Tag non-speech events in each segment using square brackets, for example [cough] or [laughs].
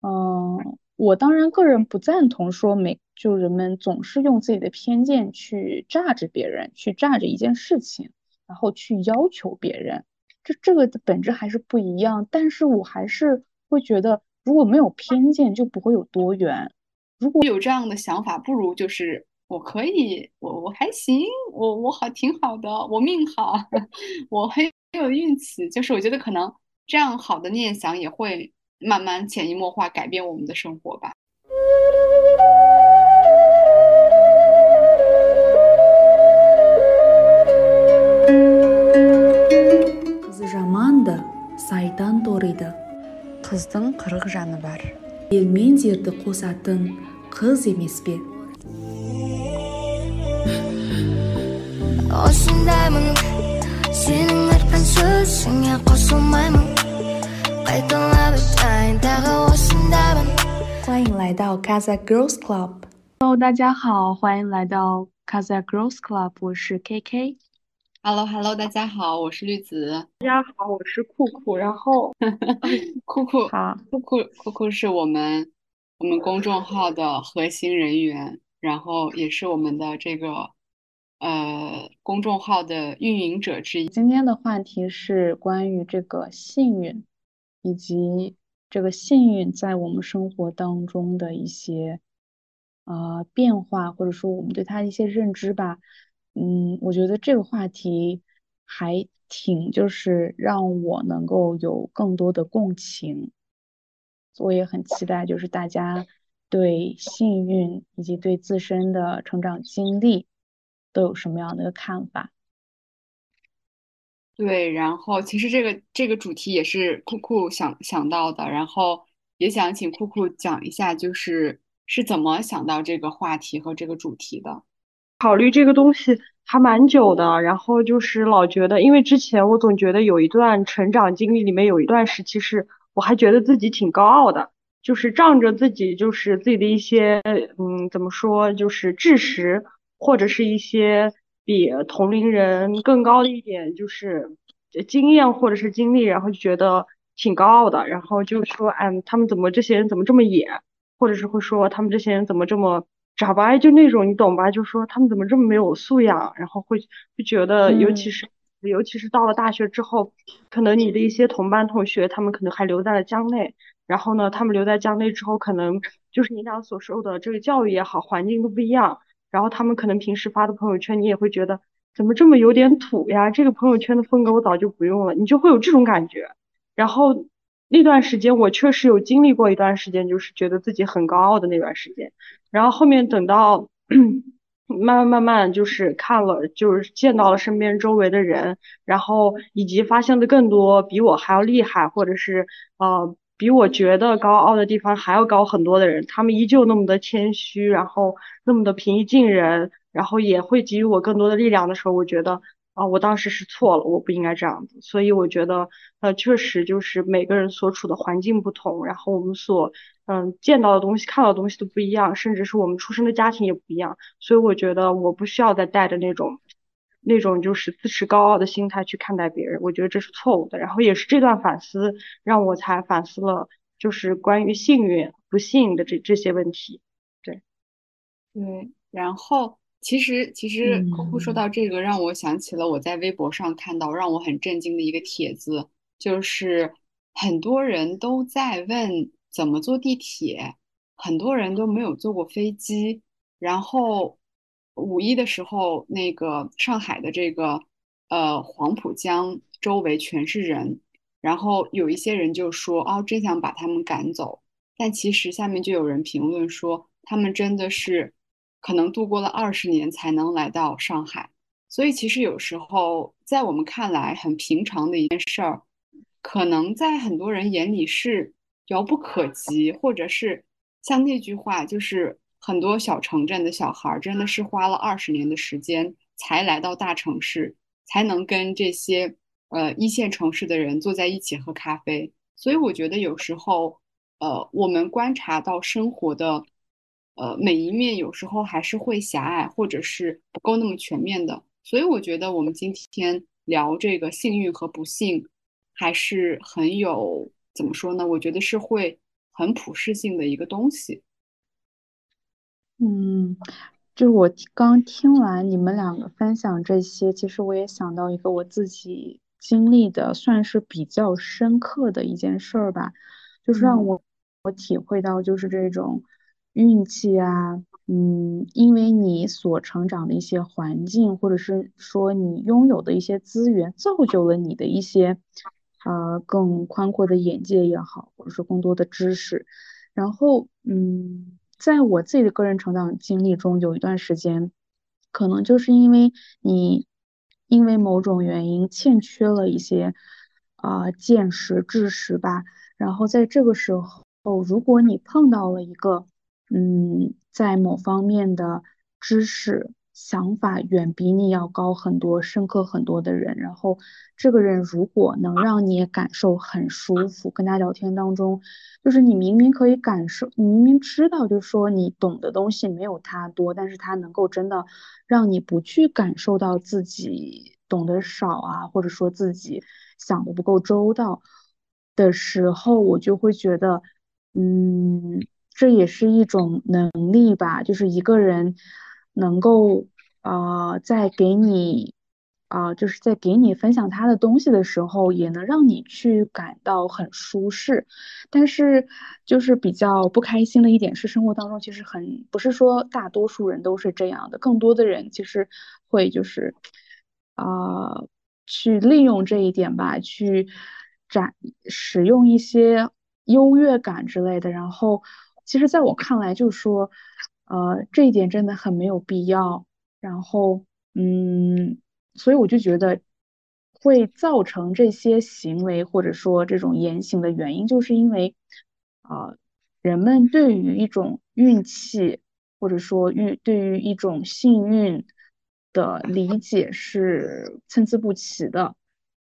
嗯，我当然个人不赞同说每就人们总是用自己的偏见去榨着别人，去榨着一件事情，然后去要求别人，这这个的本质还是不一样。但是我还是会觉得，如果没有偏见，就不会有多元。如果有这样的想法，不如就是我可以，我我还行，我我好挺好的，我命好，[laughs] 我很有运气。就是我觉得可能这样好的念想也会慢慢潜移默化改变我们的生活吧。Kız жаманды, сайтан торыды. Қыздың қырық жаны бар. ел мен жерді қосатын қыз емес пе осындаймын сенің айтқан сөзіңе қосылмаймын 欢迎来到 Kazakh Girls Club。Hello，大家好，欢迎来到 Kazakh Girls Club，我是 KK。Hello Hello，大家好，我是绿子。大家好，我是酷酷。然后，[laughs] 酷酷好，酷酷酷酷是我们我们公众号的核心人员，然后也是我们的这个呃公众号的运营者之一。今天的话题是关于这个幸运，以及这个幸运在我们生活当中的一些呃变化，或者说我们对它的一些认知吧。嗯，我觉得这个话题还挺，就是让我能够有更多的共情。我也很期待，就是大家对幸运以及对自身的成长经历都有什么样的一个看法。对，然后其实这个这个主题也是酷酷想想到的，然后也想请酷酷讲一下，就是是怎么想到这个话题和这个主题的。考虑这个东西还蛮久的，然后就是老觉得，因为之前我总觉得有一段成长经历里面有一段时期是我还觉得自己挺高傲的，就是仗着自己就是自己的一些嗯怎么说就是知识或者是一些比同龄人更高的一点就是经验或者是经历，然后就觉得挺高傲的，然后就说哎他们怎么这些人怎么这么野，或者是会说他们这些人怎么这么。傻白就那种，你懂吧？就说他们怎么这么没有素养，然后会会觉得，尤其是尤其是到了大学之后，可能你的一些同班同学，他们可能还留在了江内，然后呢，他们留在江内之后，可能就是你俩所受的这个教育也好，环境都不一样，然后他们可能平时发的朋友圈，你也会觉得怎么这么有点土呀？这个朋友圈的风格我早就不用了，你就会有这种感觉。然后那段时间，我确实有经历过一段时间，就是觉得自己很高傲的那段时间。然后后面等到 [clears throat] 慢慢慢慢就是看了，就是见到了身边周围的人，然后以及发现了更多比我还要厉害，或者是呃比我觉得高傲的地方还要高很多的人，他们依旧那么的谦虚，然后那么的平易近人，然后也会给予我更多的力量的时候，我觉得啊、我当时是错了，我不应该这样子。所以我觉得呃确实就是每个人所处的环境不同，然后我们所嗯，见到的东西、看到的东西都不一样，甚至是我们出生的家庭也不一样，所以我觉得我不需要再带着那种、那种就是自持高傲的心态去看待别人，我觉得这是错误的。然后也是这段反思让我才反思了，就是关于幸运、不幸的这这些问题。对，对，然后其实其实嗯酷酷说到这个，让我想起了我在微博上看到让我很震惊的一个帖子，就是很多人都在问怎么坐地铁，很多人都没有坐过飞机。然后五一的时候，那个上海的这个呃黄浦江周围全是人，然后有一些人就说哦，真想把他们赶走。但其实下面就有人评论说，他们真的是可能度过了二十年才能来到上海，所以其实有时候在我们看来很平常的一件事儿，可能在很多人眼里是遥不可及，或者是像那句话，就是很多小城镇的小孩真的是花了二十年的时间才来到大城市，才能跟这些呃一线城市的人坐在一起喝咖啡。所以我觉得有时候。呃，我们观察到生活的呃每一面，有时候还是会狭隘，或者是不够那么全面的。所以我觉得我们今天聊这个幸运和不幸，还是很有怎么说呢？我觉得是会很普适性的一个东西。嗯，就是我刚听完你们两个分享这些，其实我也想到一个我自己经历的，算是比较深刻的一件事儿吧，就是让我我体会到就是这种运气啊，嗯，因为你所成长的一些环境，或者是说你拥有的一些资源，造就了你的一些呃更宽阔的眼界也好，或者说更多的知识，然后嗯。在我自己的个人成长经历中，有一段时间，可能就是因为你因为某种原因欠缺了一些啊见识、知识吧，然后在这个时候，如果你碰到了一个嗯，在某方面的知识。想法远比你要高很多、深刻很多的人，然后这个人如果能让你感受很舒服，跟他聊天当中，就是你明明可以感受，你明明知道，就是说你懂的东西没有他多，但是他能够真的让你不去感受到自己懂得少啊，或者说自己想的不够周到的时候，我就会觉得，嗯，这也是一种能力吧，就是一个人。能够啊，在给你啊，就是在给你分享他的东西的时候，也能让你去感到很舒适。但是，就是比较不开心的一点是，生活当中其实很不是说大多数人都是这样的，更多的人其实会就是啊，去利用这一点吧，去展使用一些优越感之类的。然后，其实在我看来，就是说。呃，这一点真的很没有必要。然后，嗯，所以我就觉得会造成这些行为或者说这种言行的原因，就是因为啊，人们对于一种运气或者说运对于一种幸运的理解是参差不齐的。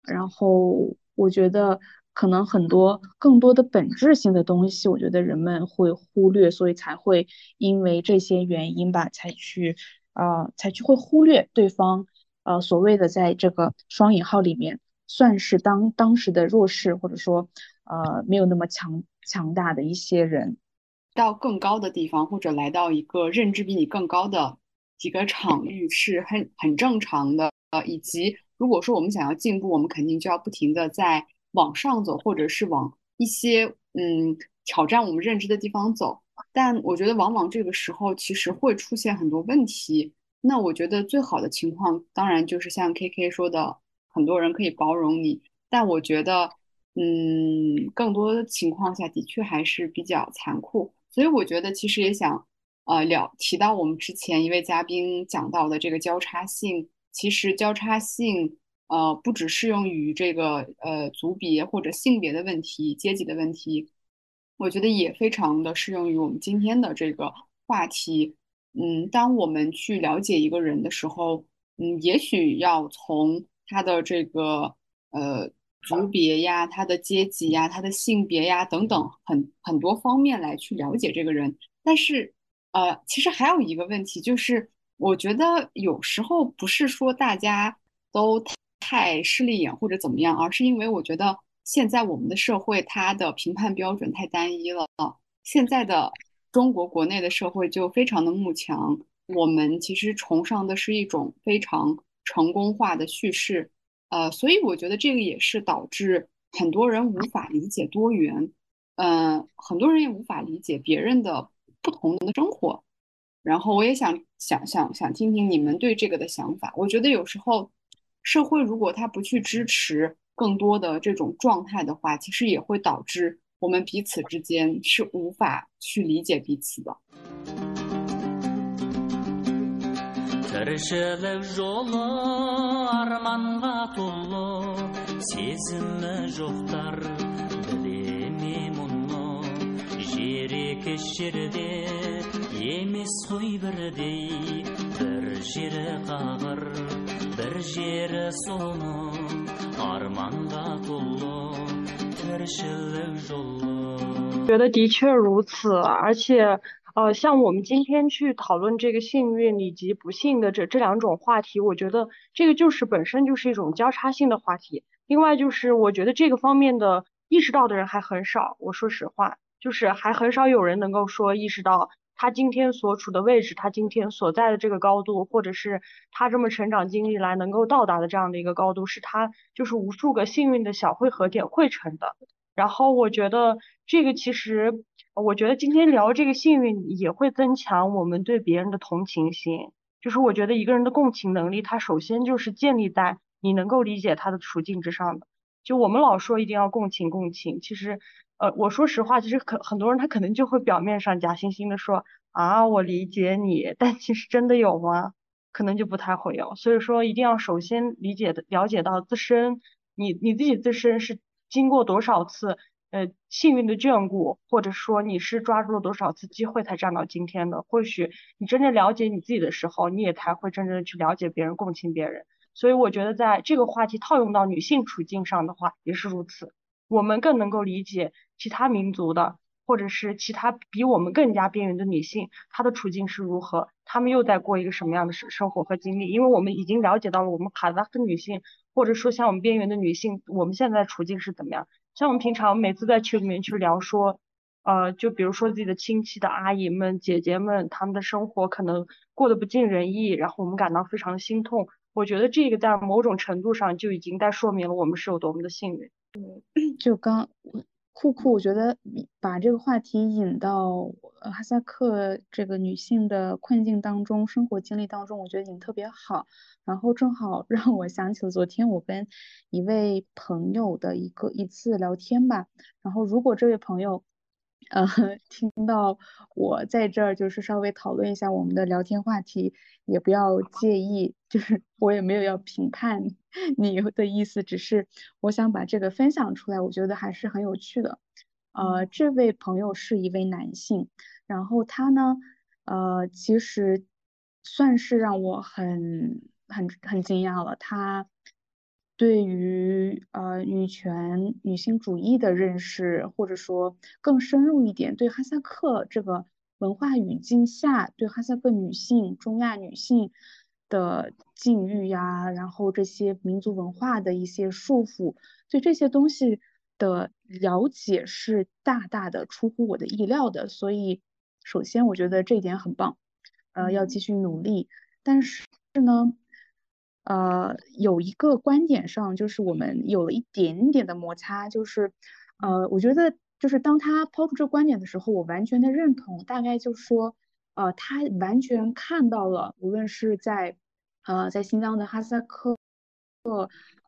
然后，我觉得。可能很多更多的本质性的东西，我觉得人们会忽略，所以才会因为这些原因吧，才去啊，才去会忽略对方，呃，所谓的在这个双引号里面算是当当时的弱势，或者说呃没有那么强强大的一些人，到更高的地方，或者来到一个认知比你更高的几个场域是很很正常的，呃，以及如果说我们想要进步，我们肯定就要不停的在。往上走，或者是往一些嗯挑战我们认知的地方走，但我觉得往往这个时候其实会出现很多问题。那我觉得最好的情况当然就是像 K K 说的，很多人可以包容你，但我觉得嗯更多的情况下的确还是比较残酷。所以我觉得其实也想呃了提到我们之前一位嘉宾讲到的这个交叉性，其实交叉性。呃，不只适用于这个呃族别或者性别的问题、阶级的问题，我觉得也非常的适用于我们今天的这个话题。嗯，当我们去了解一个人的时候，嗯，也许要从他的这个呃族别呀、他的阶级呀、他的性别呀等等很很多方面来去了解这个人。但是，呃，其实还有一个问题，就是我觉得有时候不是说大家都。太势利眼或者怎么样，而是因为我觉得现在我们的社会它的评判标准太单一了。现在的中国国内的社会就非常的慕强，我们其实崇尚的是一种非常成功化的叙事，呃，所以我觉得这个也是导致很多人无法理解多元，嗯，很多人也无法理解别人的不同的生活。然后我也想想想想听听你们对这个的想法。我觉得有时候。社会如果他不去支持更多的这种状态的话，其实也会导致我们彼此之间是无法去理解彼此的。觉得的确如此，而且，呃，像我们今天去讨论这个幸运以及不幸的这这两种话题，我觉得这个就是本身就是一种交叉性的话题。另外就是，我觉得这个方面的意识到的人还很少。我说实话，就是还很少有人能够说意识到他今天所处的位置，他今天所在的这个高度，或者是他这么成长经历来能够到达的这样的一个高度，是他就是无数个幸运的小汇合点汇成的。然后我觉得这个其实，我觉得今天聊这个幸运也会增强我们对别人的同情心。就是我觉得一个人的共情能力，他首先就是建立在你能够理解他的处境之上的。就我们老说一定要共情共情，其实，呃，我说实话，其实可很多人他可能就会表面上假惺惺的说啊，我理解你，但其实真的有吗？可能就不太会有。所以说，一定要首先理解的了解到自身，你你自己自身是经过多少次呃幸运的眷顾，或者说你是抓住了多少次机会才站到今天的。或许你真正了解你自己的时候，你也才会真正的去了解别人，共情别人。所以我觉得，在这个话题套用到女性处境上的话，也是如此。我们更能够理解其他民族的，或者是其他比我们更加边缘的女性，她的处境是如何，她们又在过一个什么样的生生活和经历。因为我们已经了解到了我们卡扎克女性，或者说像我们边缘的女性，我们现在处境是怎么样。像我们平常每次在群里面去聊说，呃，就比如说自己的亲戚的阿姨们、姐姐们，她们的生活可能过得不尽人意，然后我们感到非常的心痛。我觉得这个在某种程度上就已经在说明了我们是有多么的幸运。对就刚酷酷，我觉得把这个话题引到哈萨克这个女性的困境当中、生活经历当中，我觉得引特别好。然后正好 [laughs] 让我想起了昨天我跟一位朋友的一个一次聊天吧。然后如果这位朋友，呃，听到我在这儿就是稍微讨论一下我们的聊天话题，也不要介意，就是我也没有要评判你的意思，只是我想把这个分享出来，我觉得还是很有趣的。呃，这位朋友是一位男性，然后他呢，呃，其实算是让我很很很惊讶了，他。对于呃女权、女性主义的认识，或者说更深入一点，对哈萨克这个文化语境下，对哈萨克女性、中亚女性的境遇呀，然后这些民族文化的一些束缚，对这些东西的了解是大大的出乎我的意料的。所以，首先我觉得这一点很棒，呃，要继续努力。但是呢？呃，有一个观点上，就是我们有了一点点的摩擦，就是，呃，我觉得就是当他抛出这个观点的时候，我完全的认同，大概就是说，呃，他完全看到了，无论是在，呃，在新疆的哈萨克，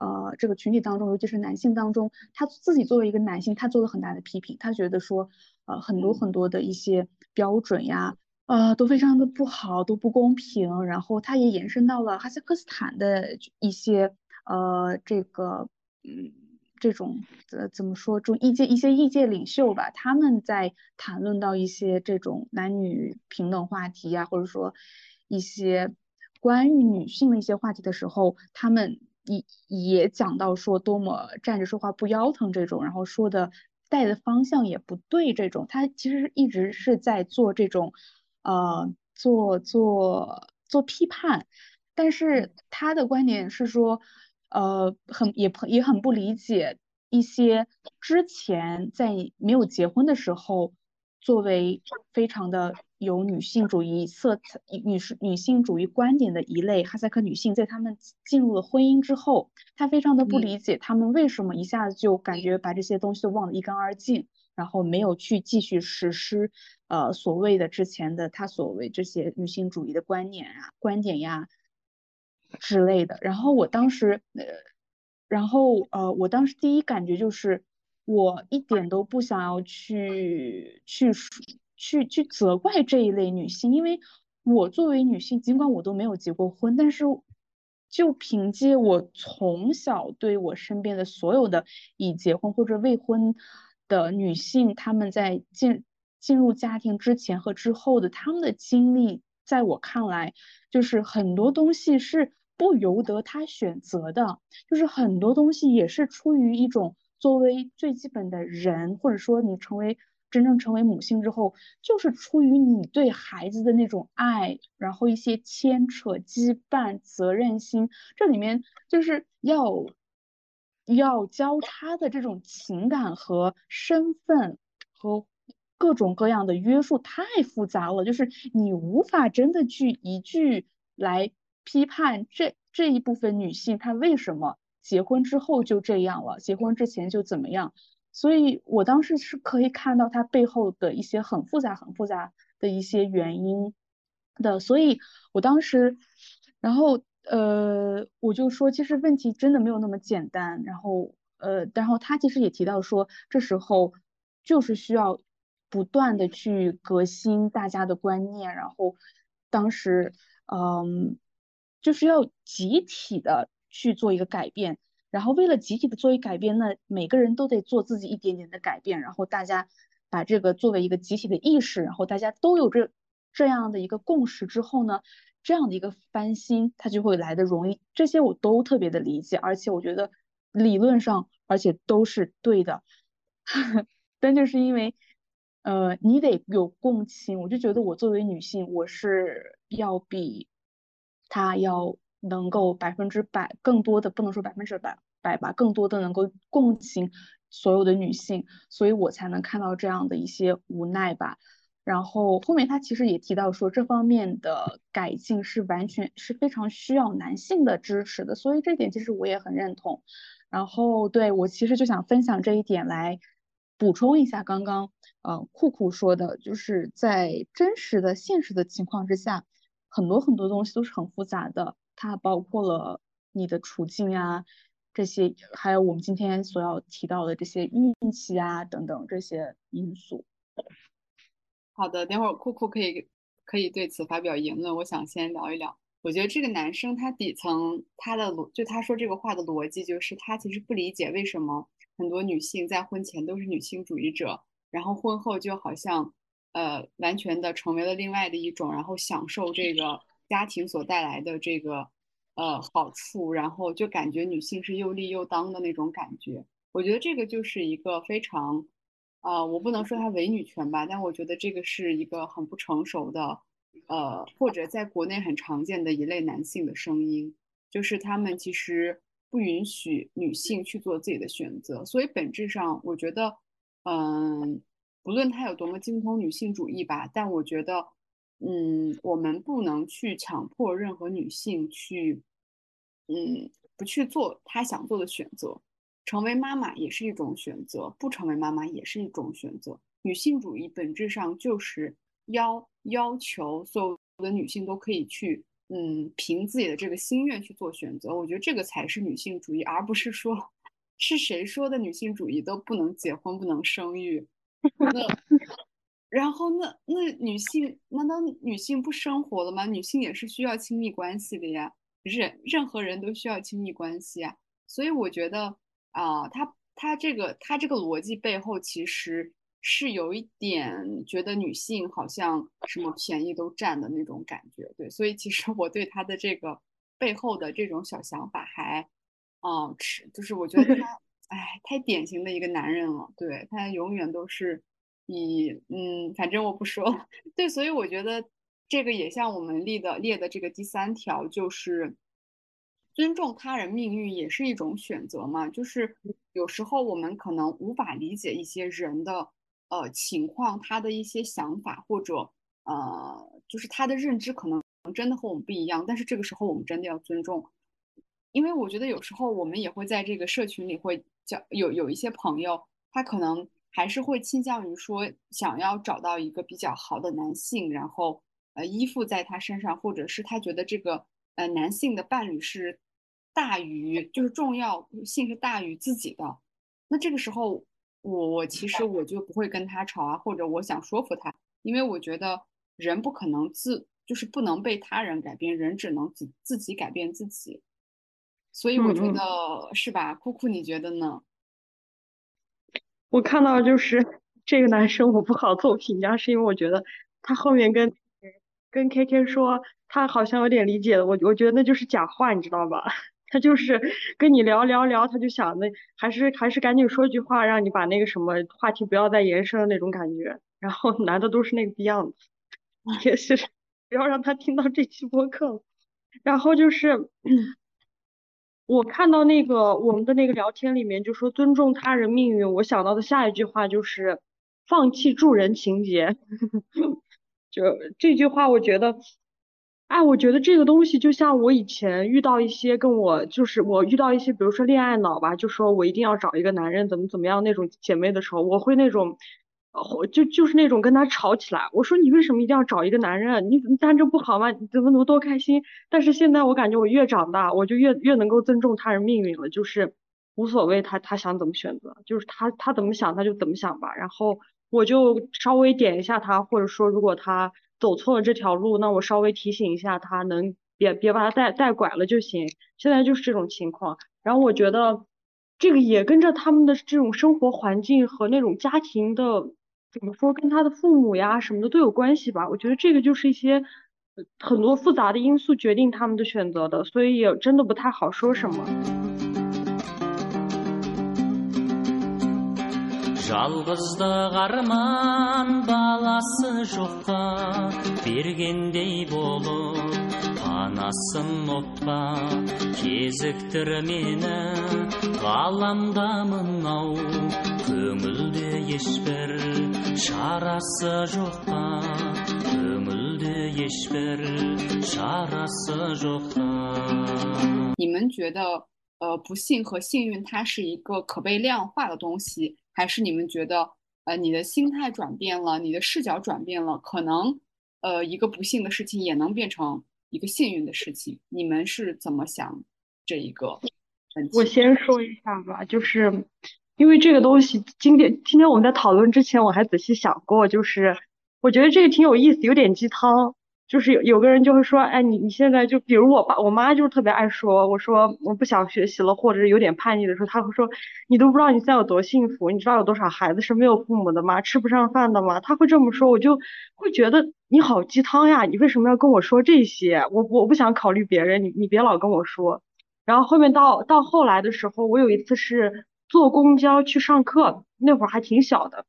呃，这个群体当中，尤其是男性当中，他自己作为一个男性，他做了很大的批评，他觉得说，呃，很多很多的一些标准呀。呃，都非常的不好，都不公平。然后他也延伸到了哈萨克斯坦的一些呃，这个嗯，这种呃怎么说，就意见一些意见领袖吧，他们在谈论到一些这种男女平等话题呀，或者说一些关于女性的一些话题的时候，他们也也讲到说多么站着说话不腰疼这种，然后说的带的方向也不对这种，他其实一直是在做这种。呃，做做做批判，但是他的观点是说，呃，很也也很不理解一些之前在没有结婚的时候，作为非常的有女性主义色彩、女士女性主义观点的一类哈萨克女性，在她们进入了婚姻之后，她非常的不理解她们为什么一下子就感觉把这些东西都忘得一干二净。然后没有去继续实施，呃，所谓的之前的她所谓这些女性主义的观念啊、观点呀之类的。然后我当时，呃，然后呃，我当时第一感觉就是，我一点都不想要去去去去责怪这一类女性，因为我作为女性，尽管我都没有结过婚，但是就凭借我从小对我身边的所有的已结婚或者未婚。的女性，她们在进进入家庭之前和之后的她们的经历，在我看来，就是很多东西是不由得他选择的，就是很多东西也是出于一种作为最基本的人，或者说你成为真正成为母亲之后，就是出于你对孩子的那种爱，然后一些牵扯、羁绊、责任心，这里面就是要。要交叉的这种情感和身份和各种各样的约束太复杂了，就是你无法真的去一句来批判这这一部分女性她为什么结婚之后就这样了，结婚之前就怎么样。所以我当时是可以看到她背后的一些很复杂、很复杂的一些原因的。所以我当时，然后呃，我就说，其实问题真的没有那么简单。然后呃，然后她其实也提到说，这时候就是需要。不断的去革新大家的观念，然后当时，嗯，就是要集体的去做一个改变，然后为了集体的做一改变，那每个人都得做自己一点点的改变，然后大家把这个作为一个集体的意识，然后大家都有这这样的一个共识之后呢，这样的一个翻新，它就会来的容易。这些我都特别的理解，而且我觉得理论上，而且都是对的，[laughs] 但就是因为。呃，你得有共情，我就觉得我作为女性，我是要比他要能够百分之百更多的，不能说百分之百百吧，更多的能够共情所有的女性，所以我才能看到这样的一些无奈吧。然后后面他其实也提到说，这方面的改进是完全是非常需要男性的支持的，所以这点其实我也很认同。然后对我其实就想分享这一点来。补充一下，刚刚呃酷酷说的，就是在真实的现实的情况之下，很多很多东西都是很复杂的，它包括了你的处境啊，这些还有我们今天所要提到的这些运气啊等等这些因素。好的，等会儿酷酷可以可以对此发表言论。我想先聊一聊，我觉得这个男生他底层他的逻就他说这个话的逻辑就是他其实不理解为什么。很多女性在婚前都是女性主义者，然后婚后就好像，呃，完全的成为了另外的一种，然后享受这个家庭所带来的这个，呃，好处，然后就感觉女性是又立又当的那种感觉。我觉得这个就是一个非常，啊，我不能说它伪女权吧，但我觉得这个是一个很不成熟的，呃，或者在国内很常见的一类男性的声音，就是他们其实。不允许女性去做自己的选择，所以本质上，我觉得，嗯，不论他有多么精通女性主义吧，但我觉得，嗯，我们不能去强迫任何女性去，嗯，不去做她想做的选择。成为妈妈也是一种选择，不成为妈妈也是一种选择。女性主义本质上就是要要求所有的女性都可以去。嗯，凭自己的这个心愿去做选择，我觉得这个才是女性主义，而不是说 [laughs] 是谁说的女性主义都不能结婚、不能生育。[laughs] 那然后那那女性难道女性不生活了吗？女性也是需要亲密关系的呀，任任何人都需要亲密关系啊。所以我觉得啊，他他这个他这个逻辑背后其实。是有一点觉得女性好像什么便宜都占的那种感觉，对，所以其实我对他的这个背后的这种小想法还，嗯，是，就是我觉得他，哎，太典型的一个男人了，对他永远都是以，嗯，反正我不说了，[laughs] 对，所以我觉得这个也像我们立的列的这个第三条，就是尊重他人命运也是一种选择嘛，就是有时候我们可能无法理解一些人的。呃，情况他的一些想法或者呃，就是他的认知可能真的和我们不一样，但是这个时候我们真的要尊重，因为我觉得有时候我们也会在这个社群里会叫有有一些朋友，他可能还是会倾向于说想要找到一个比较好的男性，然后呃依附在他身上，或者是他觉得这个呃男性的伴侣是大于就是重要性是大于自己的，那这个时候。我我其实我就不会跟他吵啊，或者我想说服他，因为我觉得人不可能自就是不能被他人改变，人只能自自己改变自己，所以我觉得是吧？酷酷你觉得呢？我看到就是这个男生我不好做评价，是因为我觉得他后面跟跟 K K 说他好像有点理解了，我我觉得那就是假话，你知道吧？[laughs] 他就是跟你聊聊聊，他就想那还是还是赶紧说句话，让你把那个什么话题不要再延伸的那种感觉。然后男的都是那个逼样子，[laughs] 也是不要让他听到这期播客。然后就是我看到那个我们的那个聊天里面就说尊重他人命运，我想到的下一句话就是放弃助人情节。[laughs] 就这句话，我觉得，哎，我觉得这个东西就像我以前遇到一些跟我，就是我遇到一些，比如说恋爱脑吧，就说我一定要找一个男人，怎么怎么样那种姐妹的时候，我会那种，呃，就就是那种跟他吵起来。我说你为什么一定要找一个男人？你单着不好吗？你怎么能多开心？但是现在我感觉我越长大，我就越越能够尊重他人命运了，就是无所谓他他想怎么选择，就是他他怎么想他就怎么想吧，然后。我就稍微点一下他，或者说如果他走错了这条路，那我稍微提醒一下他，能别别把他带带拐了就行。现在就是这种情况，然后我觉得这个也跟着他们的这种生活环境和那种家庭的怎么说，跟他的父母呀什么的都有关系吧。我觉得这个就是一些很多复杂的因素决定他们的选择的，所以也真的不太好说什么。 жалғыздық арман баласы жоққа бергендей болып панасын отқа кезіктір мені ғаламда мынау көңілде ешбір шарасы жоққа көңілде ешбір шарасы жоққа 你们觉得，呃，不幸和幸运它是一个可被量化的东西，还是你们觉得，呃，你的心态转变了，你的视角转变了，可能，呃，一个不幸的事情也能变成 一个幸运的事情？你们是怎么想这一个？我先说一下吧，就是因为这个东西，今天今天我们在讨论之前，我还仔细想过，就是我觉得这个挺有意思，有点鸡汤。就是有有个人就会说，哎，你你现在就比如我爸我妈就是特别爱说，我说我不想学习了，或者是有点叛逆的时候，他会说，你都不知道你现在有多幸福，你知道有多少孩子是没有父母的吗？吃不上饭的吗？他会这么说，我就会觉得你好鸡汤呀，你为什么要跟我说这些？我我不想考虑别人，你你别老跟我说。然后后面到到后来的时候，我有一次是坐公交去上课，那会儿还挺小的，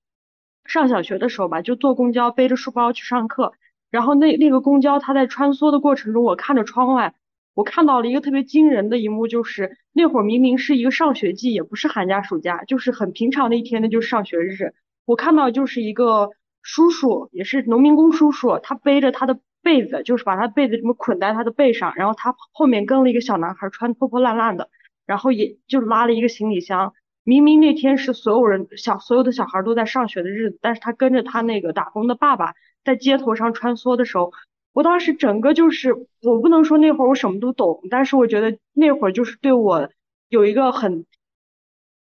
上小学的时候吧，就坐公交背着书包去上课。然后那那个公交，它在穿梭的过程中，我看着窗外，我看到了一个特别惊人的一幕，就是那会儿明明是一个上学季，也不是寒假暑假，就是很平常的一天，那就是上学日。我看到就是一个叔叔，也是农民工叔叔，他背着他的被子，就是把他被子这么捆在他的背上，然后他后面跟了一个小男孩，穿破破烂烂的，然后也就拉了一个行李箱。明明那天是所有人小所有的小孩都在上学的日子，但是他跟着他那个打工的爸爸。在街头上穿梭的时候，我当时整个就是，我不能说那会儿我什么都懂，但是我觉得那会儿就是对我有一个很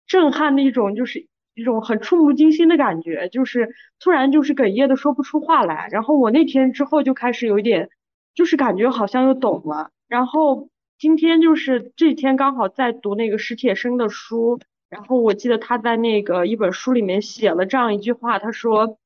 震撼的一种，就是一种很触目惊心的感觉，就是突然就是哽咽的说不出话来。然后我那天之后就开始有一点，就是感觉好像又懂了。然后今天就是这几天刚好在读那个史铁生的书，然后我记得他在那个一本书里面写了这样一句话，他说。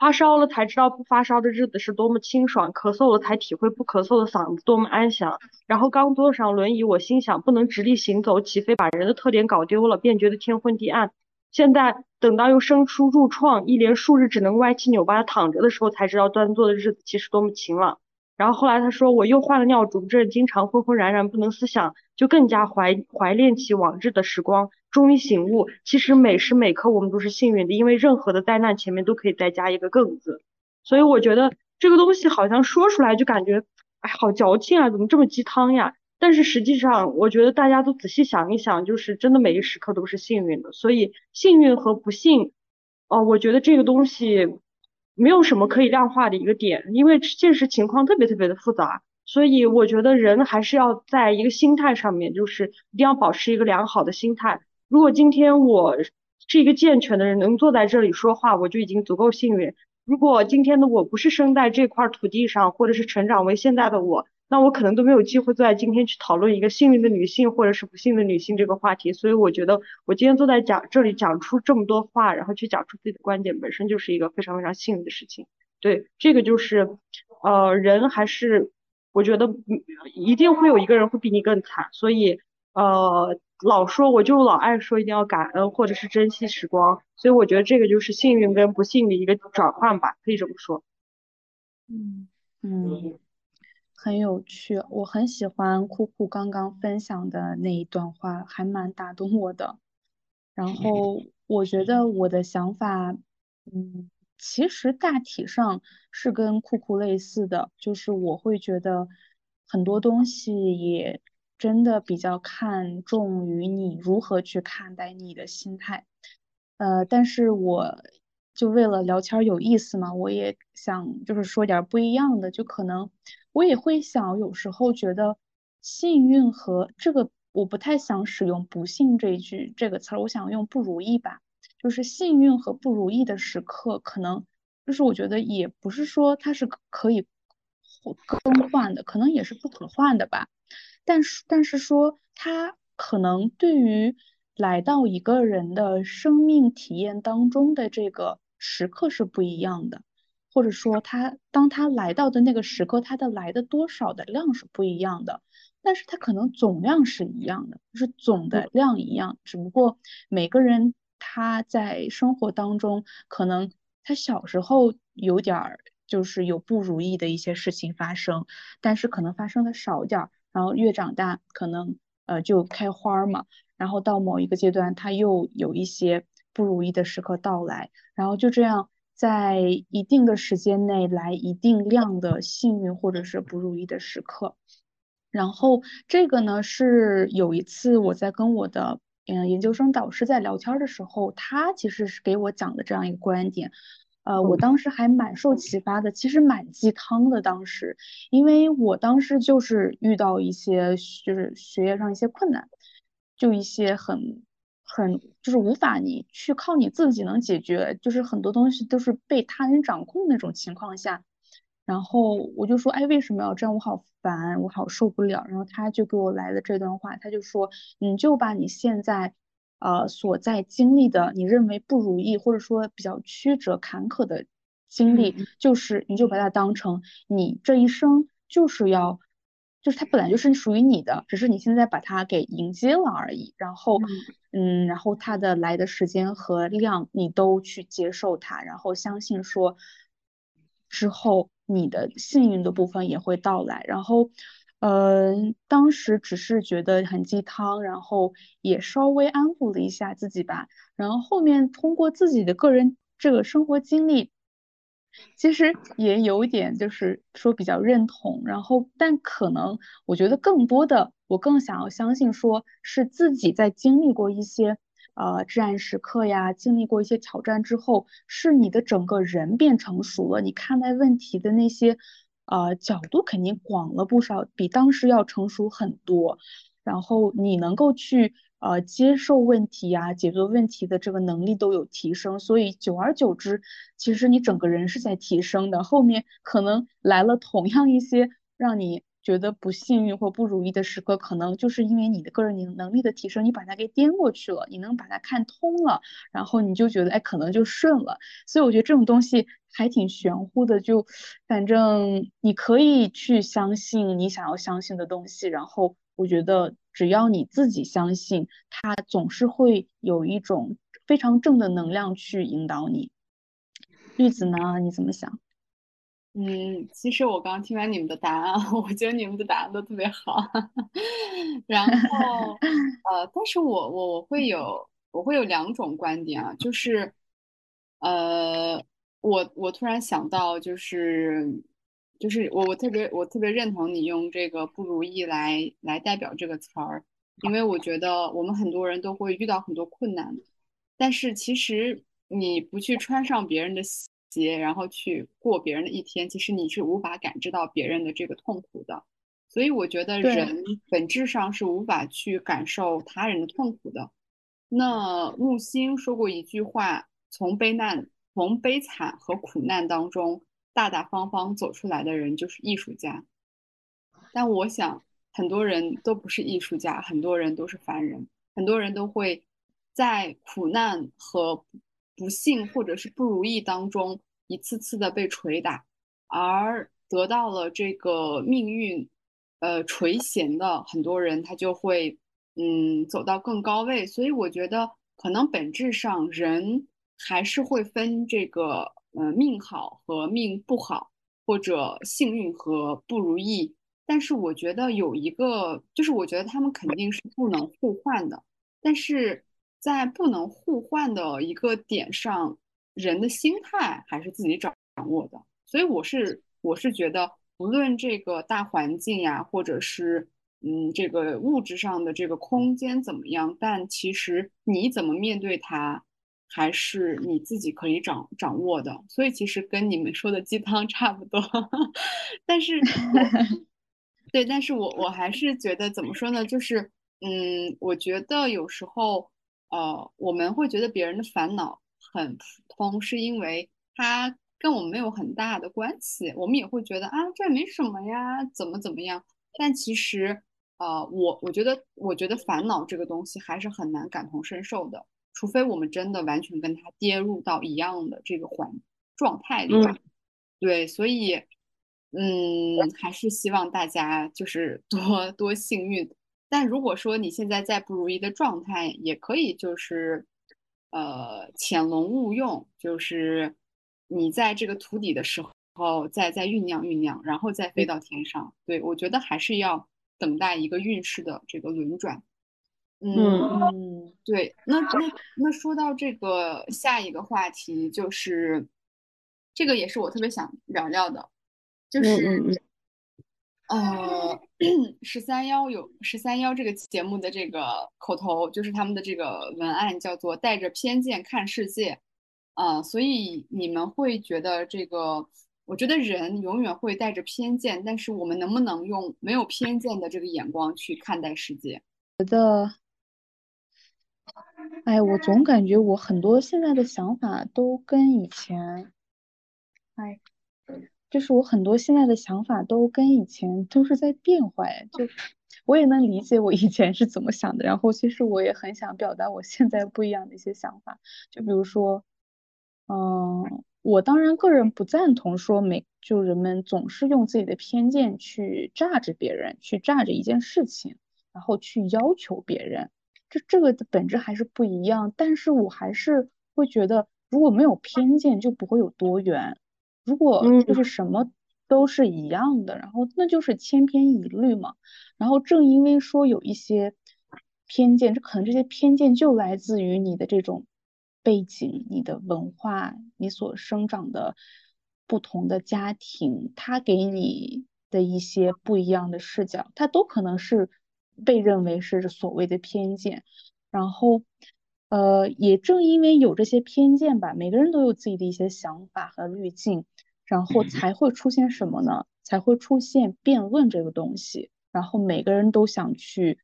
发烧了才知道不发烧的日子是多么清爽，咳嗽了才体会不咳嗽的嗓子多么安详。然后刚坐上轮椅，我心想不能直立行走，岂非把人的特点搞丢了，便觉得天昏地暗。现在等到又生出褥疮，一连数日只能歪七扭八的躺着的时候，才知道端坐的日子其实多么晴朗。然后后来他说我又患了尿毒症，经常昏昏然然不能思想，就更加怀怀恋起往日的时光。终于醒悟，其实每时每刻我们都是幸运的，因为任何的灾难前面都可以再加一个更字。所以我觉得这个东西好像说出来就感觉，哎，好矫情啊，怎么这么鸡汤呀？但是实际上，我觉得大家都仔细想一想，就是真的每一时刻都是幸运的。所以幸运和不幸，哦，我觉得这个东西没有什么可以量化的一个点，因为现实情况特别特别的复杂。所以我觉得人还是要在一个心态上面，就是一定要保持一个良好的心态。如果今天我是一个健全的人，能坐在这里说话，我就已经足够幸运。如果今天的我不是生在这块土地上，或者是成长为现在的我，那我可能都没有机会坐在今天去讨论一个幸运的女性或者是不幸的女性这个话题。所以我觉得我今天坐在讲这里讲出这么多话，然后去讲出自己的观点，本身就是一个非常非常幸运的事情。对，这个就是呃，人还是我觉得一定会有一个人会比你更惨，所以呃。老说我就老爱说一定要感恩或者是珍惜时光，所以我觉得这个就是幸运跟不幸的一个转换吧，可以这么说。嗯嗯，很有趣，我很喜欢酷酷刚刚分享的那一段话，还蛮打动我的。然后 [laughs] 我觉得我的想法嗯，其实大体上是跟酷酷类似的，就是我会觉得很多东西也真的比较看重于你如何去看待你的心态。呃，但是我就为了聊天有意思嘛，我也想就是说点不一样的，就可能我也会想，有时候觉得幸运和这个我不太想使用不幸这一句这个词儿，我想用不如意吧。就是幸运和不如意的时刻，可能就是我觉得也不是说它是可可以更换的，可能也是不可换的吧。但是但是说他可能对于来到一个人的生命体验当中的这个时刻是不一样的，或者说他当他来到的那个时刻，他的来的多少的量是不一样的。但是它可能总量是一样的，就是总的量一样，只不过每个人。他在生活当中，可能他小时候有点儿，就是有不如意的一些事情发生，但是可能发生的少点儿，然后越长大，可能呃就开花嘛，然后到某一个阶段，他又有一些不如意的时刻到来，然后就这样在一定的时间内来一定量的幸运或者是不如意的时刻，然后这个呢是有一次我在跟我的。嗯，研究生导师在聊天的时候，他其实是给我讲的这样一个观点，呃，我当时还蛮受启发的，其实蛮鸡汤的。当时，因为我当时就是遇到一些就是学业上一些困难，就一些很很就是无法你去靠你自己能解决，就是很多东西都是被他人掌控那种情况下。然后我就说，哎，为什么要这样？我好烦，我好受不了。然后他就给我来了这段话，他就说，你就把你现在，呃，所在经历的，你认为不如意或者说比较曲折坎坷的经历，就是你就把它当成你这一生就是要，就是它本来就是属于你的，只是你现在把它给迎接了而已。然后，嗯，然后它的来的时间和量，你都去接受它，然后相信说之后。你的幸运的部分也会到来，然后，嗯，当时只是觉得很鸡汤，然后也稍微安抚了一下自己吧。然后后面通过自己的个人这个生活经历，其实也有点就是说比较认同。然后，但可能我觉得更多的，我更想要相信说是自己在经历过一些。呃，至暗时刻呀，经历过一些挑战之后，是你的整个人变成熟了，你看待问题的那些呃角度肯定广了不少，比当时要成熟很多。然后你能够去呃接受问题呀，解决问题的这个能力都有提升，所以久而久之，其实你整个人是在提升的。后面可能来了同样一些让你。觉得不幸运或不如意的时刻，可能就是因为你的个人能能力的提升，你把它给颠过去了，你能把它看通了，然后你就觉得，哎，可能就顺了。所以我觉得这种东西还挺玄乎的，就反正你可以去相信你想要相信的东西，然后我觉得只要你自己相信，它总是会有一种非常正的能量去引导你。绿子呢，你怎么想？嗯，其实我刚听完你们的答案，[laughs] 我觉得你们的答案都特别好。[laughs] 然后，[laughs] 呃，但是我我我会有我会有两种观点啊，就是，呃，我我突然想到，就是就是我我特别我特别认同你用这个不如意来来代表这个词儿，因为我觉得我们很多人都会遇到很多困难，但是其实你不去穿上别人的。节，然后去过别人的一天，其实你是无法感知到别人的这个痛苦的，所以我觉得人本质上是无法去感受他人的痛苦的。那木星说过一句话：从悲难、从悲惨和苦难当中大大方方走出来的人就是艺术家。但我想，很多人都不是艺术家，很多人都是凡人，很多人都会在苦难和。不幸或者是不如意当中，一次次的被捶打，而得到了这个命运，呃垂涎的很多人，他就会嗯走到更高位。所以我觉得，可能本质上人还是会分这个呃命好和命不好，或者幸运和不如意。但是我觉得有一个，就是我觉得他们肯定是不能互换的。但是。在不能互换的一个点上，人的心态还是自己掌掌握的。所以我是我是觉得，无论这个大环境呀，或者是嗯这个物质上的这个空间怎么样，但其实你怎么面对它，还是你自己可以掌掌握的。所以其实跟你们说的鸡汤 [laughs] 差不多，[laughs] 但是 [laughs] 对，但是我我还是觉得怎么说呢，就是嗯，我觉得有时候呃，我们会觉得别人的烦恼很普通，是因为他。跟我们没有很大的关系，我们也会觉得啊，这没什么呀，怎么怎么样？但其实，呃，我我觉得，我觉得烦恼这个东西还是很难感同身受的，除非我们真的完全跟他跌入到一样的这个环状态里吧。对，所以，嗯，还是希望大家就是多多幸运。但如果说你现在在不如意的状态，也可以就是，呃，潜龙勿用，就是。你在这个土底的时候，再再酝酿酝酿，然后再飞到天上。对我觉得还是要等待一个运势的这个轮转。嗯，嗯对。那那那说到这个下一个话题，就是这个也是我特别想聊聊的，就是呃，十三幺有十三幺这个节目的这个口头，就是他们的这个文案叫做“带着偏见看世界”。啊，所以你们会觉得这个？我觉得人永远会带着偏见，但是我们能不能用没有偏见的这个眼光去看待世界？觉得，哎，我总感觉我很多现在的想法都跟以前，哎，就是我很多现在的想法都跟以前都是在变化。就我也能理解我以前是怎么想的，然后其实我也很想表达我现在不一样的一些想法，就比如说。嗯，我当然个人不赞同说每就人们总是用自己的偏见去榨着别人，去榨着一件事情，然后去要求别人，这这个的本质还是不一样。但是我还是会觉得，如果没有偏见，就不会有多元。如果就是什么都是一样的，然后那就是千篇一律嘛。然后正因为说有一些偏见，这可能这些偏见就来自于你的这种。背景、你的文化、你所生长的不同的家庭，他给你的一些不一样的视角，它都可能是被认为是所谓的偏见。然后，呃，也正因为有这些偏见吧，每个人都有自己的一些想法和滤镜，然后才会出现什么呢？才会出现辩论这个东西。然后每个人都想去。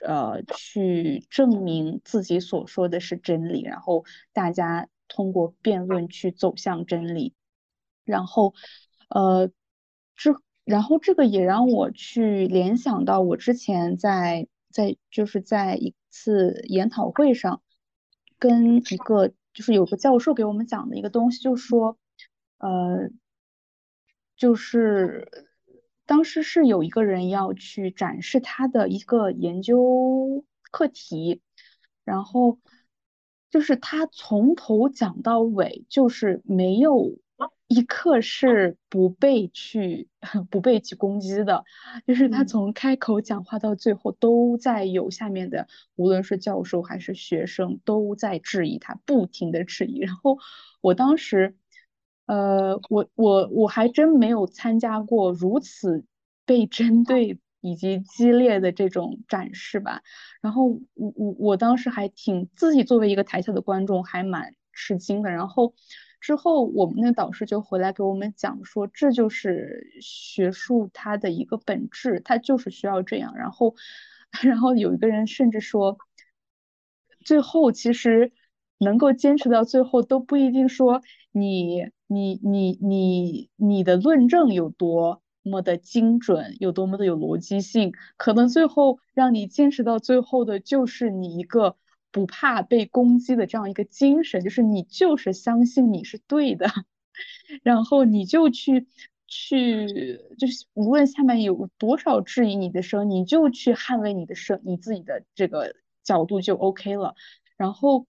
呃，去证明自己所说的是真理，然后大家通过辩论去走向真理，然后，呃，这然后这个也让我去联想到我之前在在就是在一次研讨会上，跟一个就是有个教授给我们讲的一个东西，就是说，呃，就是。当时是有一个人要去展示他的一个研究课题，然后就是他从头讲到尾，就是没有一刻是不被去 [laughs] 不被去攻击的，就是他从开口讲话到最后都在有下面的，无论是教授还是学生都在质疑他，不停的质疑。然后我当时。呃，我我我还真没有参加过如此被针对以及激烈的这种展示吧。然后我我我当时还挺自己作为一个台下的观众还蛮吃惊的。然后之后我们那导师就回来给我们讲说，这就是学术它的一个本质，它就是需要这样。然后 [laughs] 然后有一个人甚至说，最后其实能够坚持到最后都不一定说你。你你你你的论证有多么的精准，有多么的有逻辑性，可能最后让你坚持到最后的就是你一个不怕被攻击的这样一个精神，就是你就是相信你是对的，[laughs] 然后你就去去就是无论下面有多少质疑你的声，你就去捍卫你的声，你自己的这个角度就 OK 了。然后，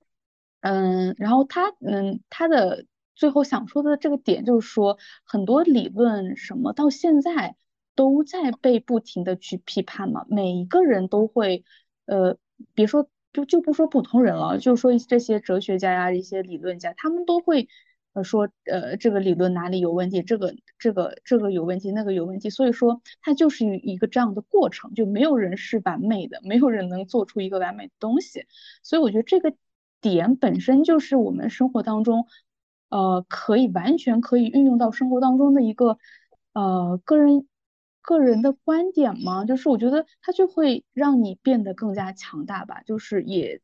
嗯，然后他，嗯，他的。最后想说的这个点就是说，很多理论什么到现在都在被不停的去批判嘛。每一个人都会，呃，别说就就不说普通人了，就说这些哲学家呀、一些理论家，他们都会呃说呃这个理论哪里有问题，这个这个这个有问题，那个有问题，所以说它就是一个这样的过程，就没有人是完美的，没有人能做出一个完美的东西，所以我觉得这个点本身就是我们生活当中呃可以完全可以运用到生活当中的一个呃个人。个人的观点吗？就是我觉得它就会让你变得更加强大吧，就是也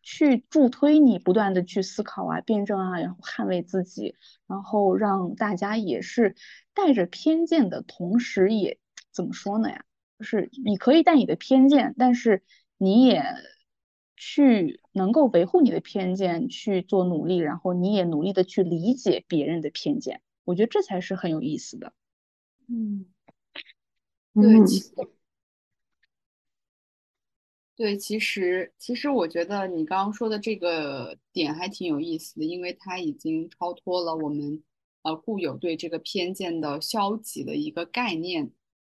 去助推你不断的去思考啊、辩证啊，然后捍卫自己，然后让大家也是带着偏见的同时，也怎么说呢呀？就是你可以带你的偏见，但是你也去能够维护你的偏见去做努力，然后你也努力的去理解别人的偏见，我觉得这才是很有意思的。嗯。嗯对，其对，其实其实我觉得你刚刚说的这个点还挺有意思的，因为它已经超脱了我们呃固有对这个偏见的消极的一个概念。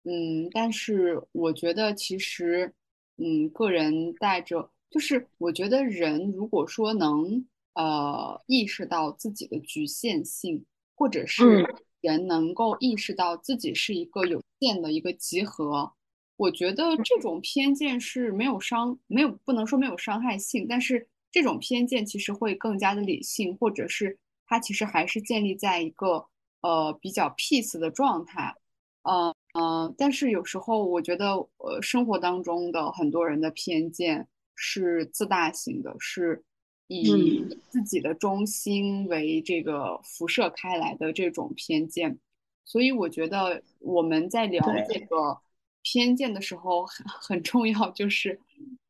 嗯，但是我觉得其实嗯，个人带着，就是我觉得人如果说能呃意识到自己的局限性，或者是嗯人能够意识到自己是一个有限的一个集合。我觉得这种偏见是没有伤，没有不能说没有伤害性，但是这种偏见其实会更加的理性，或者是它其实还是建立在一个呃比较 peace 的状态，呃呃，但是有时候我觉得呃生活当中的很多人的偏见是自大型的，是以嗯。自己的中心为这个辐射开来的这种偏见。所以我觉得我们在聊这个偏见的时候很 [laughs] 很重要，就是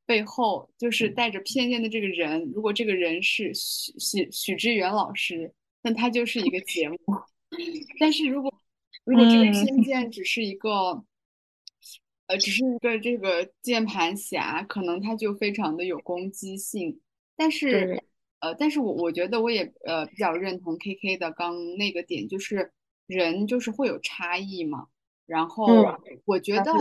背后就是带着偏见的这个人，如果这个人是许许许知远老师，那他就是一个节目；[laughs] 但是如果如果这个嗯。偏见只是一个，呃，只是一个这个键盘侠，可能他就非常的有攻击性。但是，呃，但是我我觉得我也呃比较认同 KK 的刚那个点，就是人就是会有差异嘛。然后嗯，我觉得，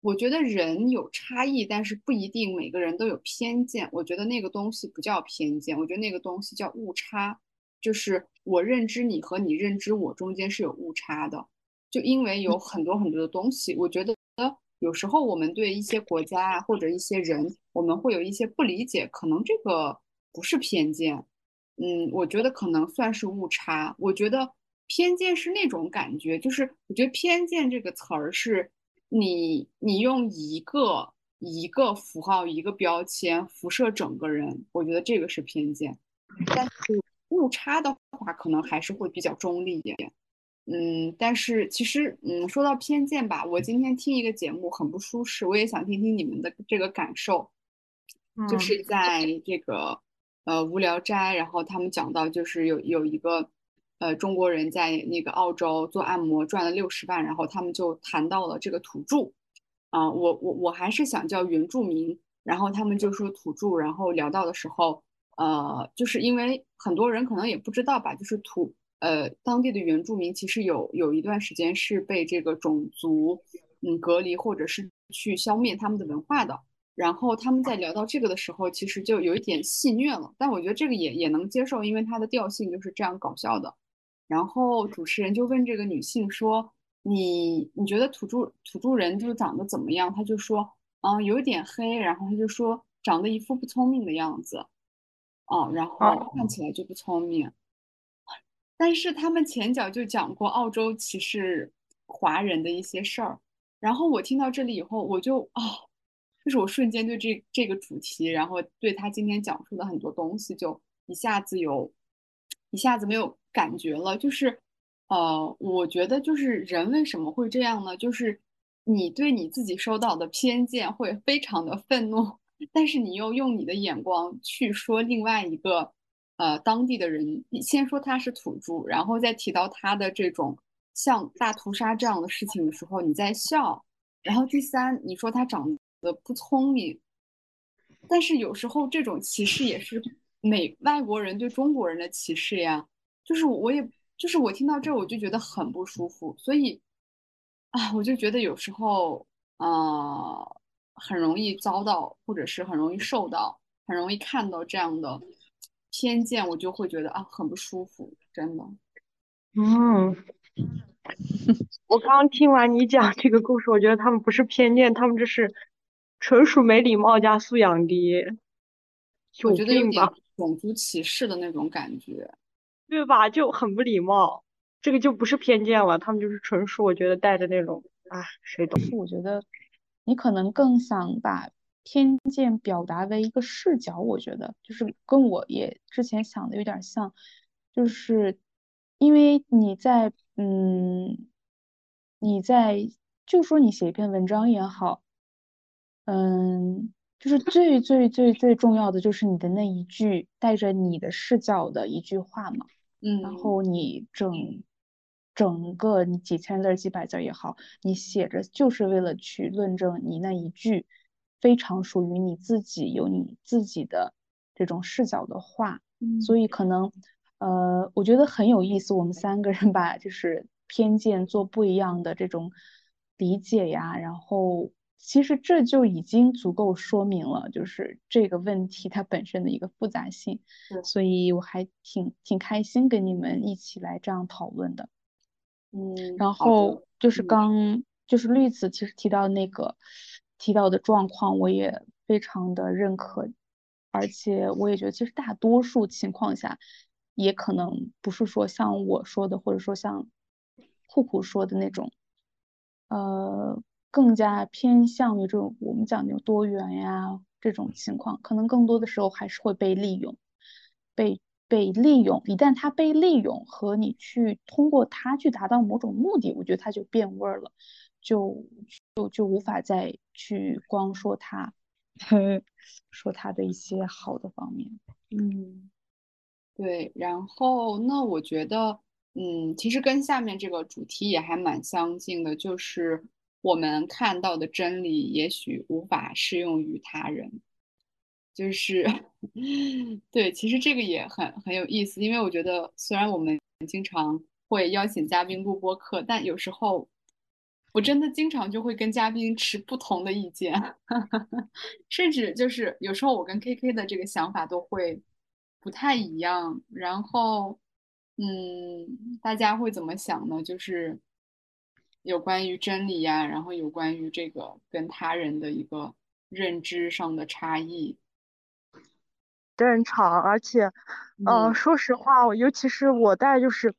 我觉得人有差异，但是不一定每个人都有偏见。我觉得那个东西不叫偏见，我觉得那个东西叫误差，就是我认知你和你认知我中间是有误差的。就因为有很多很多的东西，我觉得有时候我们对一些国家啊或者一些人，我们会有一些不理解，可能这个不是偏见，嗯，我觉得可能算是误差。我觉得偏见是那种感觉，就是我觉得偏见这个词儿是你你用一个一个符号一个标签辐射整个人，我觉得这个是偏见。但是误差的话，可能还是会比较中立一点。嗯，但是其实，嗯，说到偏见吧，我今天听一个节目很不舒适，我也想听听你们的这个感受。就嗯是在这个呃无聊斋，然后他们讲到，就是有有一个呃中国人在那个澳洲做按摩赚了六十万，然后他们就谈到了这个土著，啊、我我我还是想叫原住民，然后他们就说土著，然后聊到的时候，呃，就是因为很多人可能也不知道吧，就是土呃当地的原住民其实有有一段时间是被这个种族嗯隔离，或者是去消灭他们的文化的。然后他们在聊到这个的时候，其实就有一点戏谑了，但我觉得这个也也能接受，因为它的调性就是这样搞笑的。然后主持人就问这个女性说：“你你觉得土著土著人就是长得怎么样？”她就说：“嗯，有一点黑。”然后她就说：“长得一副不聪明的样子。”哦，然后哦看起来就不聪明。但是他们前脚就讲过澳洲歧视华人的一些事儿，然后我听到这里以后，我就哦，就是我瞬间对这这个主题，然后对他今天讲述的很多东西，就一下子有，一下子没有感觉了。就是呃，我觉得就是人为什么会这样呢？就是你对你自己受到的偏见会非常的愤怒，[laughs] 但是你又用你的眼光去说另外一个。呃当地的人，你先说他是土著，然后再提到他的这种像大屠杀这样的事情的时候，你在笑。然后第三，你说他长得不聪明，但是有时候这种歧视也是美外国人对中国人的歧视呀。就是我也就是我听到这我就觉得很不舒服，所以啊，我就觉得有时候呃很容易遭到或者是很容易受到很容易看到这样的偏见，我就会觉得啊很不舒服，真的。嗯，我刚刚听完你讲这个故事，我觉得他们不是偏见，他们这是纯属没礼貌加素养低，我觉得有点？种族歧视的那种感觉。对吧？就很不礼貌，这个就不是偏见了，他们就是纯属我觉得带着那种，啊，谁懂？我觉得你可能更想把偏见表达为一个视角，我觉得就是跟我也之前想的有点像，就是因为你在嗯你在就说你写一篇文章也好，嗯，就是最最最最重要的就是你的那一句带着你的视角的一句话嘛。嗯然嗯后你整整个你几千字几百字也好，你写着就是为了去论证你那一句非常属于你自己有你自己的这种视角的话，所嗯以可能呃，我觉得很有意思，我们三个人把就是偏见做不一样的这种理解呀，然后其实这就已经足够说明了，就是这个问题它本身的一个复杂性。对所以我还挺挺开心跟你们一起来这样讨论的。嗯，然，后就是嗯刚就是绿子其实提到那个提到的状况，我也非常的认可，而且我也觉得其实大多数情况下，也可能不是说像我说的，或者说像酷酷说的那种，呃，更加偏向于这种我们讲的多元呀这种情况，可能更多的时候还是会被利用，被被利用。一旦它被利用和你去通过它去达到某种目的，我觉得它就变味儿了，就就就无法再去光说它，说它的一些好的方面。嗯。对，然后那我觉得，嗯，其实跟下面这个主题也还蛮相近的，就是我们看到的真理也许无法适用于他人，就是 [laughs] 对，其实这个也很很有意思，因为我觉得虽然我们经常会邀请嘉宾录播课，但有时候我真的经常就会跟嘉宾持不同的意见，[laughs] 甚至就是有时候我跟 KK 的这个想法都会不太一样，然后嗯，大家会怎么想呢？就是有关于真理呀，然后有关于这个跟他人的一个认知上的差异，正常，而且，呃，嗯。说实话，我尤其是我带就是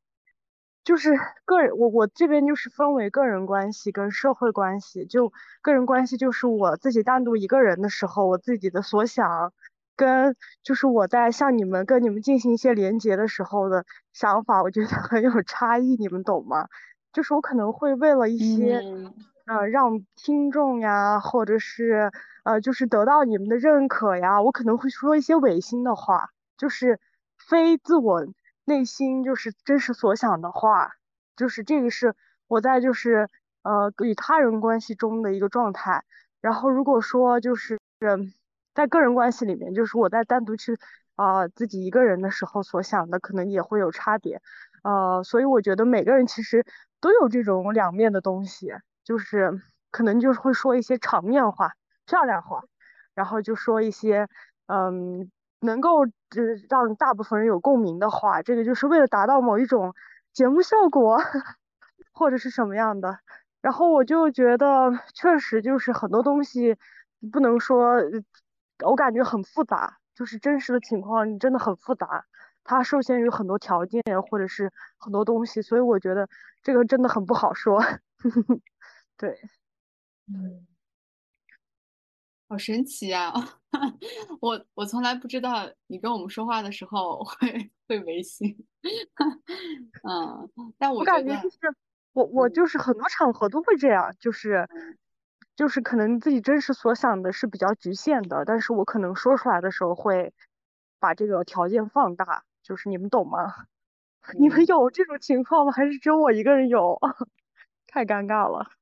就是个人，我我这边就是分为个人关系跟社会关系。就个人关系就是我自己单独一个人的时候，我自己的所想，跟就是我在向你们跟你们进行一些连接的时候的想法，我觉得很有差异，你们懂吗？就是我可能会为了一些。嗯呃，让听众呀，或者是呃，就是得到你们的认可呀，我可能会说一些违心的话，就是非自我内心就是真实所想的话，就是这个是我在就是呃与他人关系中的一个状态。然后如果说就是在个人关系里面，就是我在单独去啊、自己一个人的时候所想的，可能也会有差别。呃，所以我觉得每个人其实都有这种两面的东西。就是可能就是会说一些场面话、漂亮话，然后就说一些嗯能够呃让大部分人有共鸣的话，这个就是为了达到某一种节目效果 [laughs] 或者是什么样的。然后我就觉得确实就是很多东西不能说，我感觉很复杂，就是真实的情况真的很复杂。它受限于很多条件或者是很多东西，所以我觉得这个真的很不好说。[laughs] 对，嗯，好神奇啊！[laughs] 我我从来不知道你跟我们说话的时候会会违心，[laughs] 嗯，但我我，感觉就是我我嗯就是很多场合都会这样，就是就是可能自己真实所想的是比较局限的，但是我可能说出来的时候会把这个条件放大，就是你们懂吗？[laughs] 你们嗯，有这种情况吗？还是只有我一个人有？太尴尬了。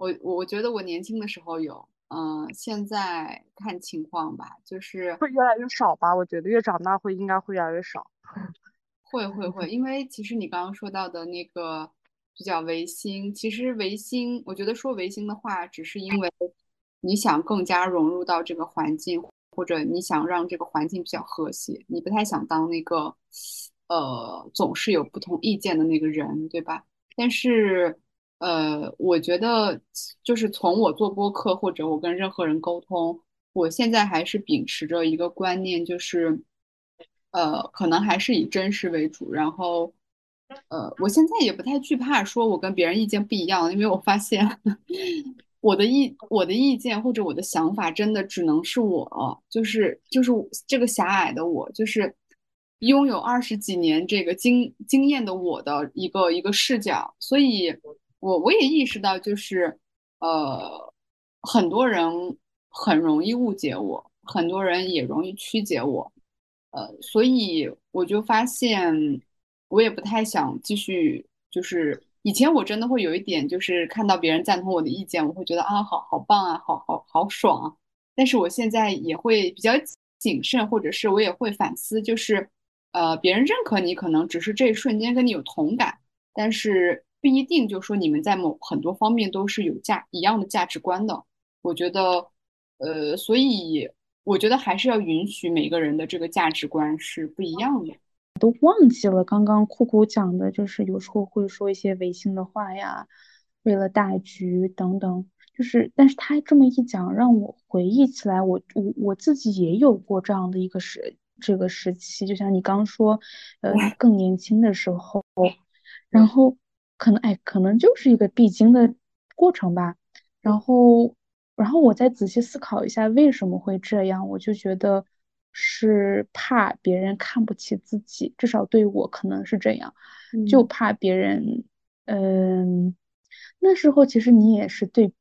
我我我觉得我年轻的时候有，嗯，现在看情况吧，就是会越来越少吧？我觉得越长大会应该会越来越少。[laughs] 会会会，因为其实你刚刚说到的那个比较违心，其实违心，我觉得说违心的话，只是因为你想更加融入到这个环境，或者你想让这个环境比较和谐，你不太想当那个呃总是有不同意见的那个人，对吧？但是呃，我觉得就是从我做播客或者我跟任何人沟通，我现在还是秉持着一个观念，就是呃，可能还是以真实为主，然后。呃，我现在也不太惧怕说我跟别人意见不一样，因为我发现 [laughs] 我的意我的意见或者我的想法真的只能是我，就是就是这个狭隘的我，就是拥有二十几年这个经经验的我的一个一个视角，所以我我也意识到，就是呃，很多人很容易误解我，很多人也容易曲解我，呃，所以我就发现。我也不太想继续，就是以前我真的会有一点，就是看到别人赞同我的意见，我会觉得啊，好好棒啊，好好好爽啊。但是我现在也会比较谨慎，或者是我也会反思，就是呃，别人认可你，可能只是这一瞬间跟你有同感，但是不一定就说你们在某很多方面都是有价一样的价值观的。我觉得，呃，所以我觉得还是要允许每个人的这个价值观是不一样的。都忘记了刚刚酷酷讲的，就是有时候会说一些违心的话呀，为了大局等等。就是，但是他这么一讲，让我回忆起来，我我我自己也有过这样的一个时这个时期，就像你刚说，呃，更年轻的时候，然后可能哎，可能就是一个必经的过程吧。然后，然后我再仔细思考一下为什么会这样，我就觉得。是怕别人看不起自己，至少对我可能是这样，就怕别人，嗯，那时候其实你也是对，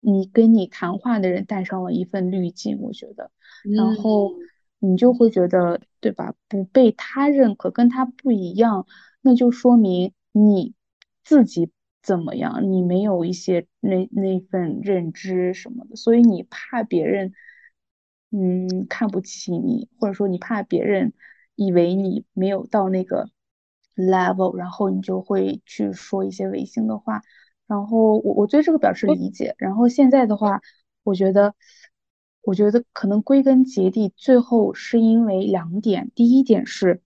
你跟你谈话的人带上了一份滤镜，我觉得，然后你就会觉得，对吧？不被他认可，跟他不一样，那就说明你自己怎么样，你没有一些那那份认知什么的，所以你怕别人。嗯，看不起你，或者说你怕别人以为你没有到那个 level，然后你就会去说一些违心的话。然后我我对这个表示理解。然后现在的话，我觉得，我觉得可能归根结底，最后是因为两点。第一点是。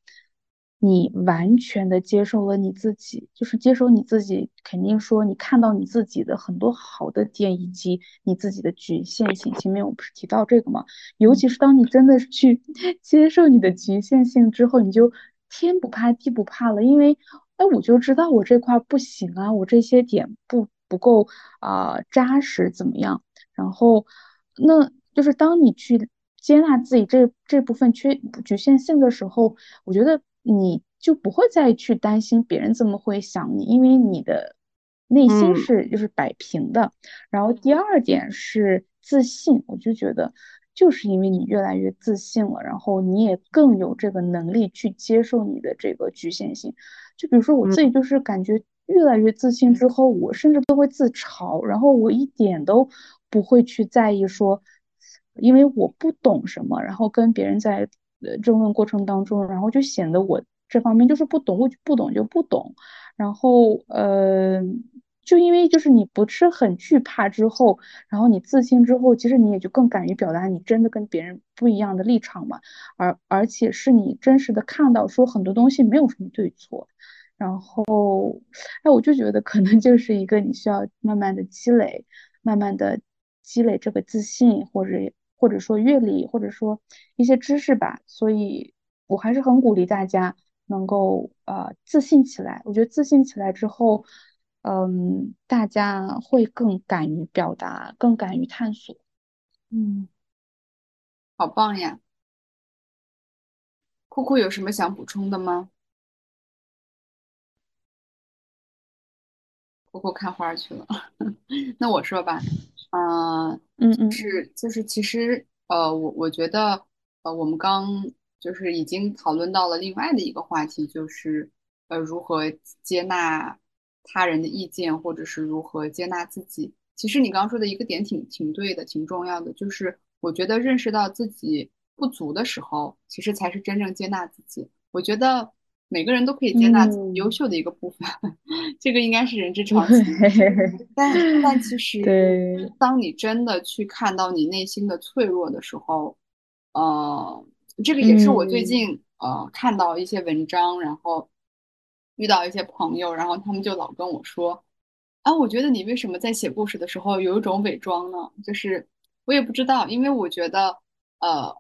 你完全的接受了你自己，就是接受你自己，肯定说你看到你自己的很多好的点，以及你自己的局限性。前面我不是提到这个吗？尤其是当你真的去 [laughs] 接受你的局限性之后，你就天不怕地不怕了，因为哎，我就知道我这块不行啊，我这些点不不够啊扎实，怎么样？然后，那就是当你去接纳自己这这部分缺局限性的时候，我觉得。你就不会再去担心别人怎么会想你，因为你的内心是就是摆平的。然后第二点是自信，我就觉得就是因为你越来越自信了，然后你也更有这个能力去接受你的这个局限性。就比如说我自己，就是感觉越来越自信之后，我甚至都会自嘲，然后我一点都不会去在意说，因为我不懂什么，然后跟别人在。争论过程当中，然后就显得我这方面就是不懂，我就不懂就不懂。然后，呃，就因为就是你不是很惧怕之后，然后你自信之后，其实你也就更敢于表达你真的跟别人不一样的立场嘛。而而且是你真实的看到说很多东西没有什么对错。然后，哎，我就觉得可能就是一个你需要慢慢的积累，慢慢的积累这个自信或者。或者说阅历，或者说一些知识吧，所以我还是很鼓励大家能够呃自信起来。我觉得自信起来之后，嗯，大家会更敢于表达，更敢于探索。嗯，好棒呀！酷酷有什么想补充的吗？酷酷看花去了，[laughs] 那我说吧。嗯嗯嗯，是就是其实呃我我觉得呃我们刚就是已经讨论到了另外的一个话题，就是呃如何接纳他人的意见，或者是如何接纳自己。其实你刚刚说的一个点挺挺对的，挺重要的，就是我觉得认识到自己不足的时候，其实才是真正接纳自己。我觉得。每个人都可以接纳自己优秀的一个部分，这个应该是人之常情。[laughs] 但但其 [laughs] 实，当你真的去看到你内心的脆弱的时候，呃，这个也是我最嗯近呃看到一些文章，然后遇到一些朋友，然后他们就老跟我说，啊，我觉得你为什么在写故事的时候有一种伪装呢？就是我也不知道，因为我觉得，呃，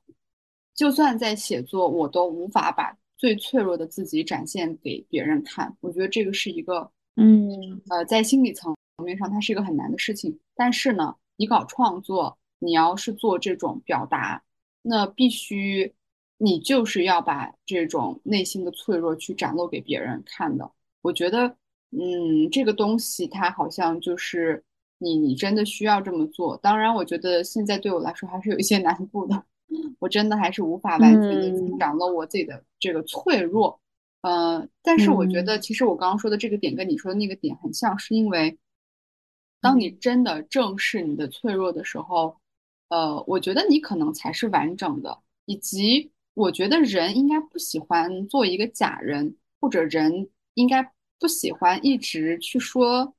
就算在写作，我都无法把最脆弱的自己展现给别人看。我觉得这个是一个，嗯呃，在心理层面上，它是一个很难的事情。但是呢，你搞创作，你要是做这种表达，那必须你就是要把这种内心的脆弱去展露给别人看的。我觉得，嗯，这个东西它好像就是你你真的需要这么做。当然，我觉得现在对我来说还是有一些 [laughs] 难度的，我真的还是无法完全的去嗯展露我自己的这个脆弱。呃，但是我觉得，嗯其实我刚刚说的这个点跟你说的那个点很像，是因为当你真的正视你的脆弱的时候，呃，我觉得你可能才是完整的，以及我觉得人应该不喜欢做一个假人，或者人应该不喜欢一直去说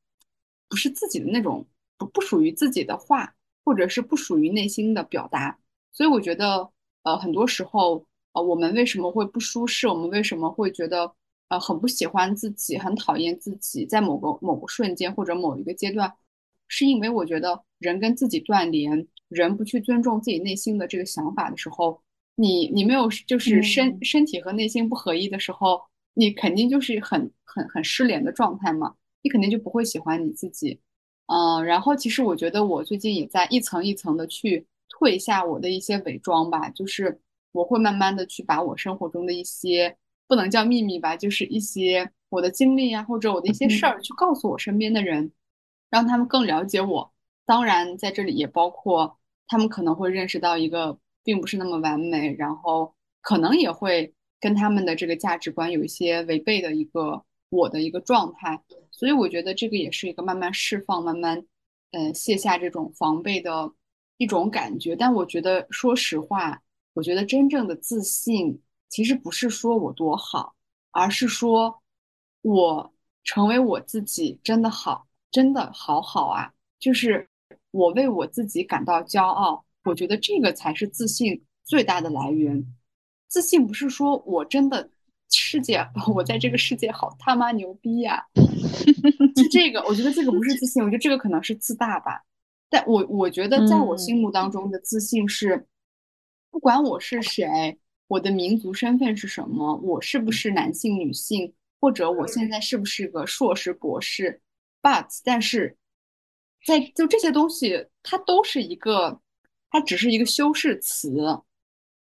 不是自己的那种不不属于自己的话，或者是不属于内心的表达。所以我觉得，呃，很多时候，呃，我们为什么会不舒适？我们为什么会觉得，呃，很不喜欢自己，很讨厌自己，在某个某个瞬间或者某一个阶段，是因为我觉得人跟自己断联，人不去尊重自己内心的这个想法的时候，你你没有就是身嗯身体和内心不合一的时候，你肯定就是很很很失联的状态嘛，你肯定就不会喜欢你自己。嗯，然后其实我觉得我最近也在一层一层的去退下我的一些伪装吧，就是我会慢慢的去把我生活中的一些不能叫秘密吧，就是一些我的经历啊，或者我的一些事嗯儿，去告诉我身边的人，让他们更了解我。当然，在这里也包括他们可能会认识到一个并不是那么完美，然后可能也会跟他们的这个价值观有一些违背的一个我的一个状态。所以我觉得这个也是一个慢慢释放、慢慢呃卸下这种防备的一种感觉。但我觉得，说实话，我觉得真正的自信其实不是说我多好，而是说我成为我自己真的好，真的好好啊！就是我为我自己感到骄傲，我觉得这个才是自信最大的来源。自信不是说我真的世界，[laughs] 我在这个世界好他妈牛逼呀、[laughs] 是这个，我觉得这个不是自信，我觉得这个可能是自大吧。但我我觉得在我心嗯目当中的自信是，不管我是谁，我的民族身份是什么，我是不是男性、女性，或者我现在是不是个硕士、博士，but 但是在就这些东西，它都是一个，它只是一个修饰词，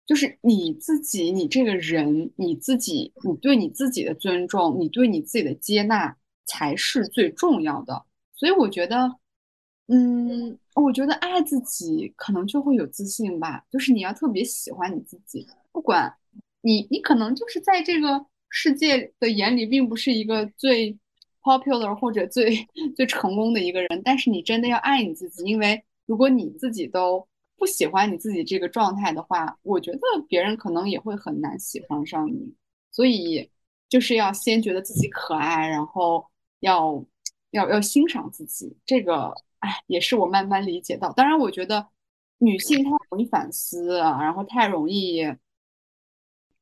就是你自己，你这个人，你自己，你对你自己的尊重，你对你自己的接纳才是最重要的。所以我觉得，嗯，我觉得爱自己可能就会有自信吧，就是你要特别喜欢你自己，不管你，你可能就是在这个世界的眼里，并不是一个最 popular 或者最 [laughs] 最成功的一个人，但是你真的要爱你自己，因为如果你自己都不喜欢你自己这个状态的话，我觉得别人可能也会很难喜欢上你。所以就是要先觉得自己可爱，然后要要要欣赏自己。这个，哎，也是我慢慢理解到。当然，我觉得女性太容易反思啊，然后太容易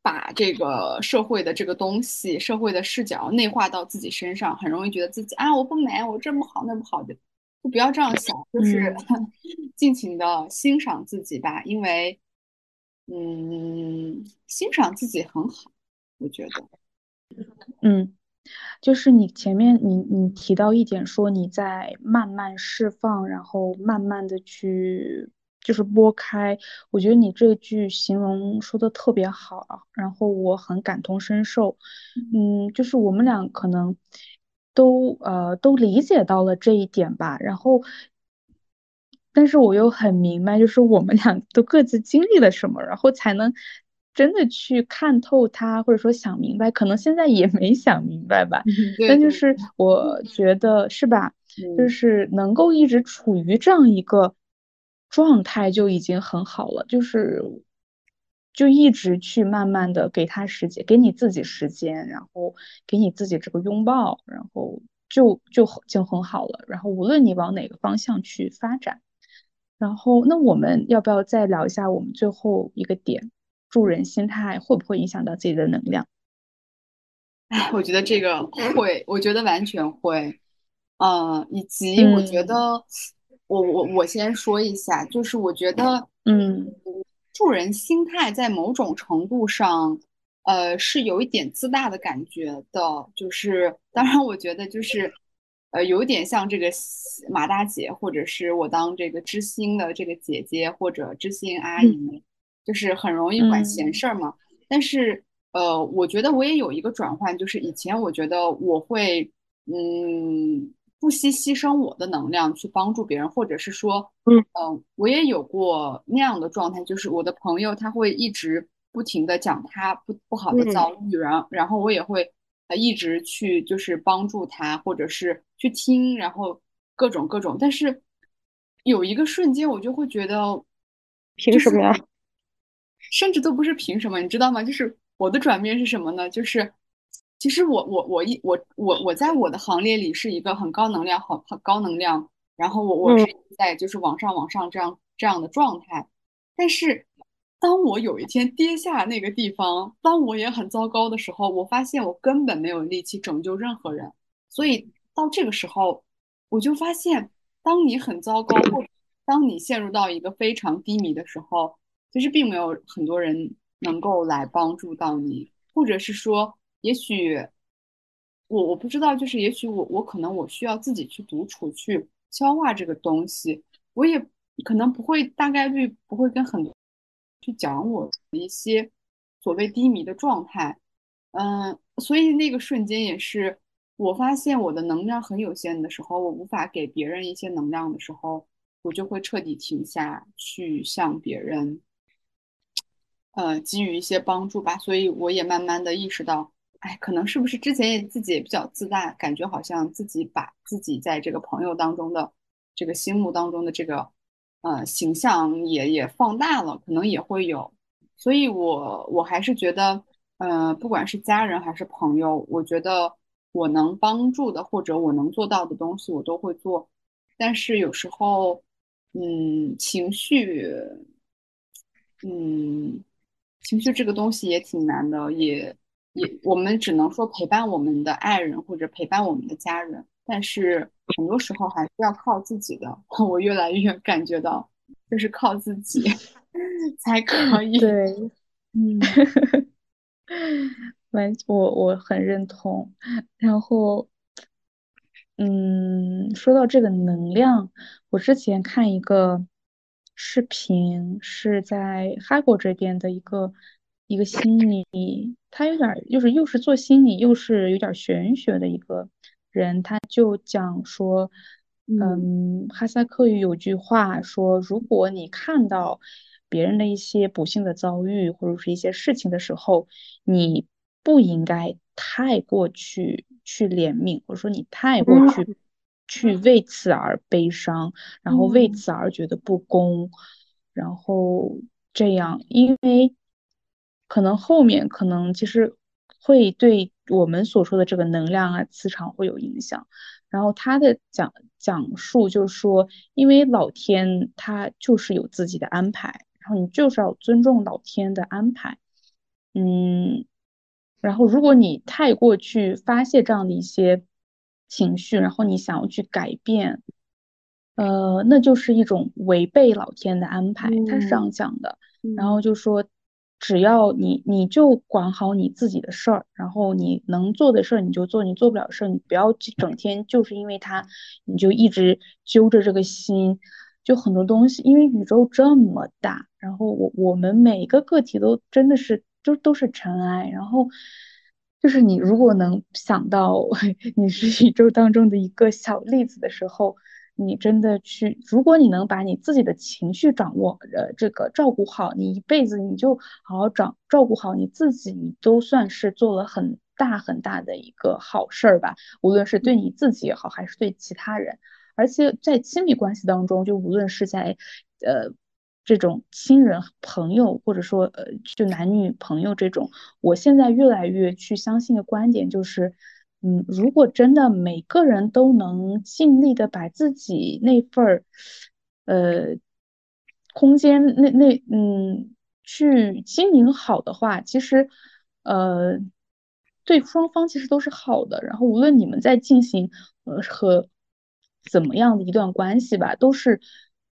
把这个社会的这个东西、社会的视角内化到自己身上，很容易觉得自己啊，我不美，我这不好那不好的，就不要这样想，就是嗯 [laughs] 尽情的欣赏自己吧，因为，嗯，欣赏自己很好，我觉得。嗯，就是你前面你你提到一点说你在慢慢释放，然后慢慢的去就是拨开，我觉得你这句形容说的特别好啊，然后我很感同身受。嗯，就是我们俩可能都呃都理解到了这一点吧，然后。但是我又很明白，就是我们俩都各自经历了什么，然后才能真的去看透它，或者说想明白。可能现在也没想明白吧，但就是我觉得是吧，就嗯是能够一直处于这样一个状态就已经很好了，就是就一直去慢慢的给他时间，给你自己时间，然后给你自己这个拥抱，然后就就就很好了。然后无论你往哪个方向去发展。然后，那我们要不要再聊一下我们最后一个点，助人心态会不会影响到自己的能量？哎，我觉得这个会，我觉得完全会，呃，以及我觉得，我我我先说一下，就是我觉得，嗯，助人心态在某种程度上，呃，是有一点自大的感觉的，就是当然，我觉得就是，呃，有点像这个马大姐，或者是我当这个知心的这个姐姐或者知心阿姨，就是很容易管闲事儿嘛，但是。呃，我觉得我也有一个转换，就是以前我觉得我会，嗯，不惜牺牲我的能量去帮助别人，或者是说，嗯我也有过那样的状态，就是我的朋友他会一直不停的讲他不不好的遭遇，然后然后我也会呃一直去就是帮助他，或者是去听，然后各种各种，但是有一个瞬间我就会觉得，凭什么呀？甚至都不是凭什么，你知道吗？就是。我的转变是什么呢？就是，其实我我我一我我我在我的行列里是一个很高能量、很很高能量，然后我我是在就是往上往上这样这样的状态。但是，当我有一天跌下那个地方，当我也很糟糕的时候，我发现我根本没有力气拯救任何人。所以到这个时候，我就发现，当你很糟糕，或当你陷入到一个非常低迷的时候，其实并没有很多人。能够来帮助到你，或者是说，也许我我不知道，就是也许我我可能我需要自己去独处去消化这个东西，我也可能不会大概率不会跟很多去讲我的一些所谓低迷的状态，嗯，所以那个瞬间也是我发现我的能量很有限的时候，我无法给别人一些能量的时候，我就会彻底停下去向别人。呃，给予一些帮助吧，所以我也慢慢的意识到，哎，可能是不是之前也自己也比较自大，感觉好像自己把自己在这个朋友当中的这个心目当中的这个呃形象也也放大了，可能也会有，所以我我还是觉得，呃，不管是家人还是朋友，我觉得我能帮助的或者我能做到的东西，我都会做，但是有时候，嗯，情绪，嗯。情绪这个东西也挺难的，也也我们只能说陪伴我们的爱人或者陪伴我们的家人，但是很多时候还是要靠自己的。[laughs] 我越来越感觉到，就是靠自己 [laughs] 才可以。对，嗯，[laughs] 完，我我很认同。然后，嗯，说到这个能量，我之前看一个。视频是在哈国这边的一个一个心理，他有点就是又是做心理又是有点玄学的一个人，他就讲说，嗯，哈萨克语有句话说，如果你看到别人的一些不幸的遭遇或者是一些事情的时候，你不应该太过去去怜悯，或者说你太过去。去为此而悲伤，然后为此而觉得不公，然后这样，因为可能后面可能其实会对我们所说的这个能量啊、磁场会有影响。然后他的讲讲述就是说，因为老天他就是有自己的安排，然后你就是要尊重老天的安排。嗯，然后如果你太过去发泄这样的一些。情绪，然后你想要去改变，呃，那就是一种违背老天的安排。他是这样讲的，然后就说，只要你你就管好你自己的事儿，然后你能做的事儿你就做，你做不了事儿你不要整天就是因为他，你就一直揪着这个心。就很多东西，因为宇宙这么大，然后我我们每个个体都真的是就都是尘埃，然后。就是你如果能想到 [laughs] 你是宇宙当中的一个小粒子的时候，你真的去，如果你能把你自己的情绪掌握，呃，这个照顾好，你一辈子你就好好照照顾好你自己，你都算是做了很大很大的一个好事儿吧。无论是对你自己也好，还是对其他人，而且在亲密关系当中，就无论是在，呃。这种亲人、朋友，或者说呃，就男女朋友这种，我现在越来越去相信的观点就是，嗯，如果真的每个人都能尽力的把自己那份儿，呃，空间那那嗯去经营好的话，其实呃对双方其实都是好的。然后无论你们在进行呃和怎么样的一段关系吧，都是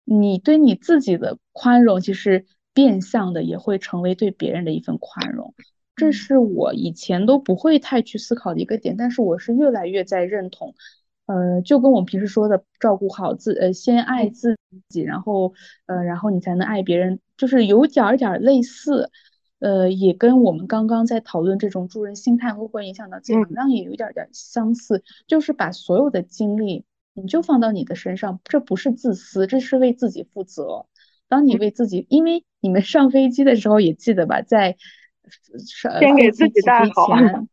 你对你自己的宽容，其实变相的也会成为对别人的一份宽容。这是我以前都不会太去思考的一个点，但是我是越来越在认同。呃，就跟我们平时说的，照顾好自呃，先爱自己，然后呃，然后你才能爱别人，就是有点儿点儿类似。呃，也跟我们刚刚在讨论这种助人心态会不会影响到自己能量，也有点点相似，就是把所有的精力你就放到你的身上，这不是自私，这是为自己负责。当你为自己，因为你们上飞机的时候也记得吧，在先给自己带好。[laughs]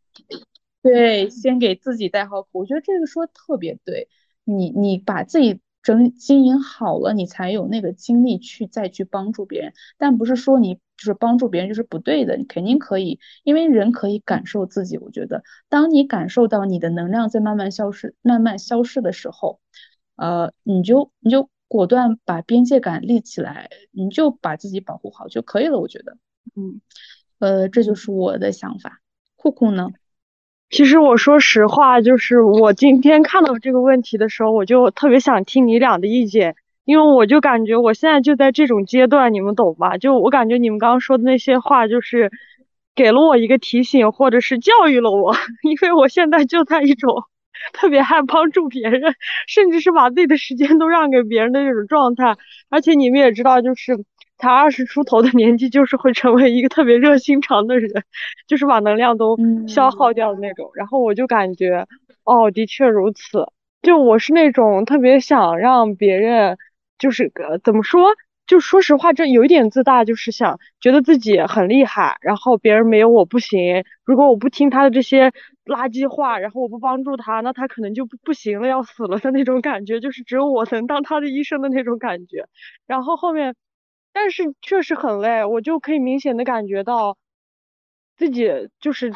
对，先给自己带好口，我觉得这个说特别对。你你把自己整经营好了，你才有那个精力去再去帮助别人。但不是说你就是帮助别人就是不对的，你肯定可以，因为人可以感受自己。我觉得，当你感受到你的能量在慢慢消失、慢慢消失的时候，呃，你就你就果断把边界感立起来，你就把自己保护好就可以了。我觉得，嗯，呃，这就是我的想法。酷酷呢？其实我说实话，就是我今天看到这个问题的时候，我就特别想听你俩的意见，因为我就感觉我现在就在这种阶段，你们懂吧？就我感觉你们刚刚说的那些话，就是给了我一个提醒，或者是教育了我，[laughs] 因为我现在就在一种 [laughs] 特别爱帮助别人，甚至是把自己的时间都让给别人的这种状态，而且你们也知道，就是。才二十出头的年纪，就是会成为一个特别热心肠的人，就是把能量都消耗掉的那种。然后我就感觉，哦，的确如此。就我是那种特别想让别人，就是呃，怎么说？就说实话，这有一点自大，就是想觉得自己很厉害，然后别人没有我不行。如果我不听他的这些垃圾话，然后我不帮助他，那他可能就不不行了，要死了的那种感觉，就是只有我能当他的医生的那种感觉。然后后面。但是确实很累，我就可以明显的感觉到自己就是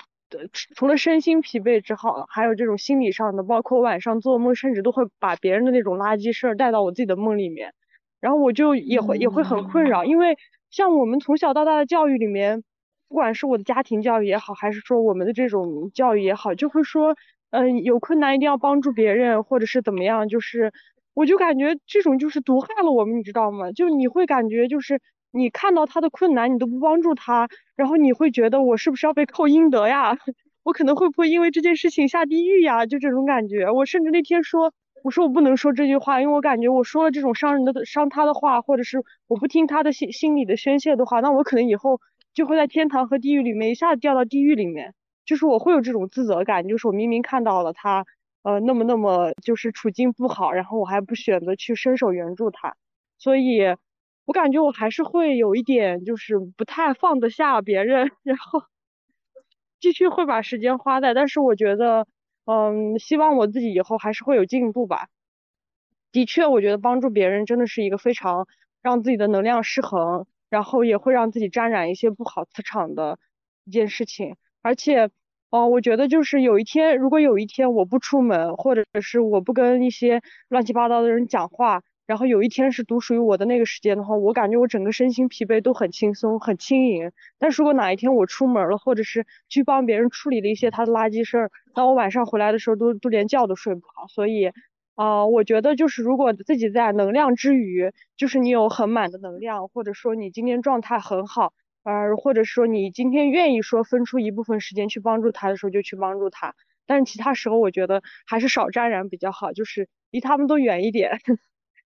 除了身心疲惫之后，还有这种心理上的，包括晚上做梦，甚至都会把别人的那种垃圾事儿带到我自己的梦里面，然后我就也会也会很困扰，因为像我们从小到大的教育里面，不管是我的家庭教育也好，还是说我们的这种教育也好，就会说，嗯，有困难一定要帮助别人，或者是怎么样，就是。我就感觉这种就是毒害了我们，你知道吗？就你会感觉就是你看到他的困难，你都不帮助他，然后你会觉得我是不是要被扣阴德呀？[laughs] 我可能会不会因为这件事情下地狱呀？就这种感觉。我甚至那天说，我说我不能说这句话，因为我感觉我说了这种伤人的、伤他的话，或者是我不听他的心心里的宣泄的话，那我可能以后就会在天堂和地狱里面一下子掉到地狱里面。就是我会有这种自责感，就是我明明看到了他。呃，那么那么就是处境不好，然后我还不选择去伸手援助他，所以我感觉我还是会有一点就是不太放得下别人，[laughs] 然后继续会把时间花在，但是我觉得，嗯，希望我自己以后还是会有进步吧。的确，我觉得帮助别人真的是一个非常让自己的能量失衡，然后也会让自己沾染一些不好磁场的一件事情，而且。哦，我觉得就是有一天，如果有一天我不出门，或者是我不跟一些乱七八糟的人讲话，然后有一天是独属于我的那个时间的话，我感觉我整个身心疲惫都很轻松、很轻盈。但是如果哪一天我出门了，或者是去帮别人处理了一些他的垃圾事儿，那我晚上回来的时候都都连觉都睡不好。所以，啊，我觉得就是如果自己在能量之余，就是你有很满的能量，或者说你今天状态很好。呃，或者说你今天愿意说分出一部分时间去帮助他的时候，就去帮助他。但是其他时候，我觉得还是少沾染比较好，就是离他们都远一点，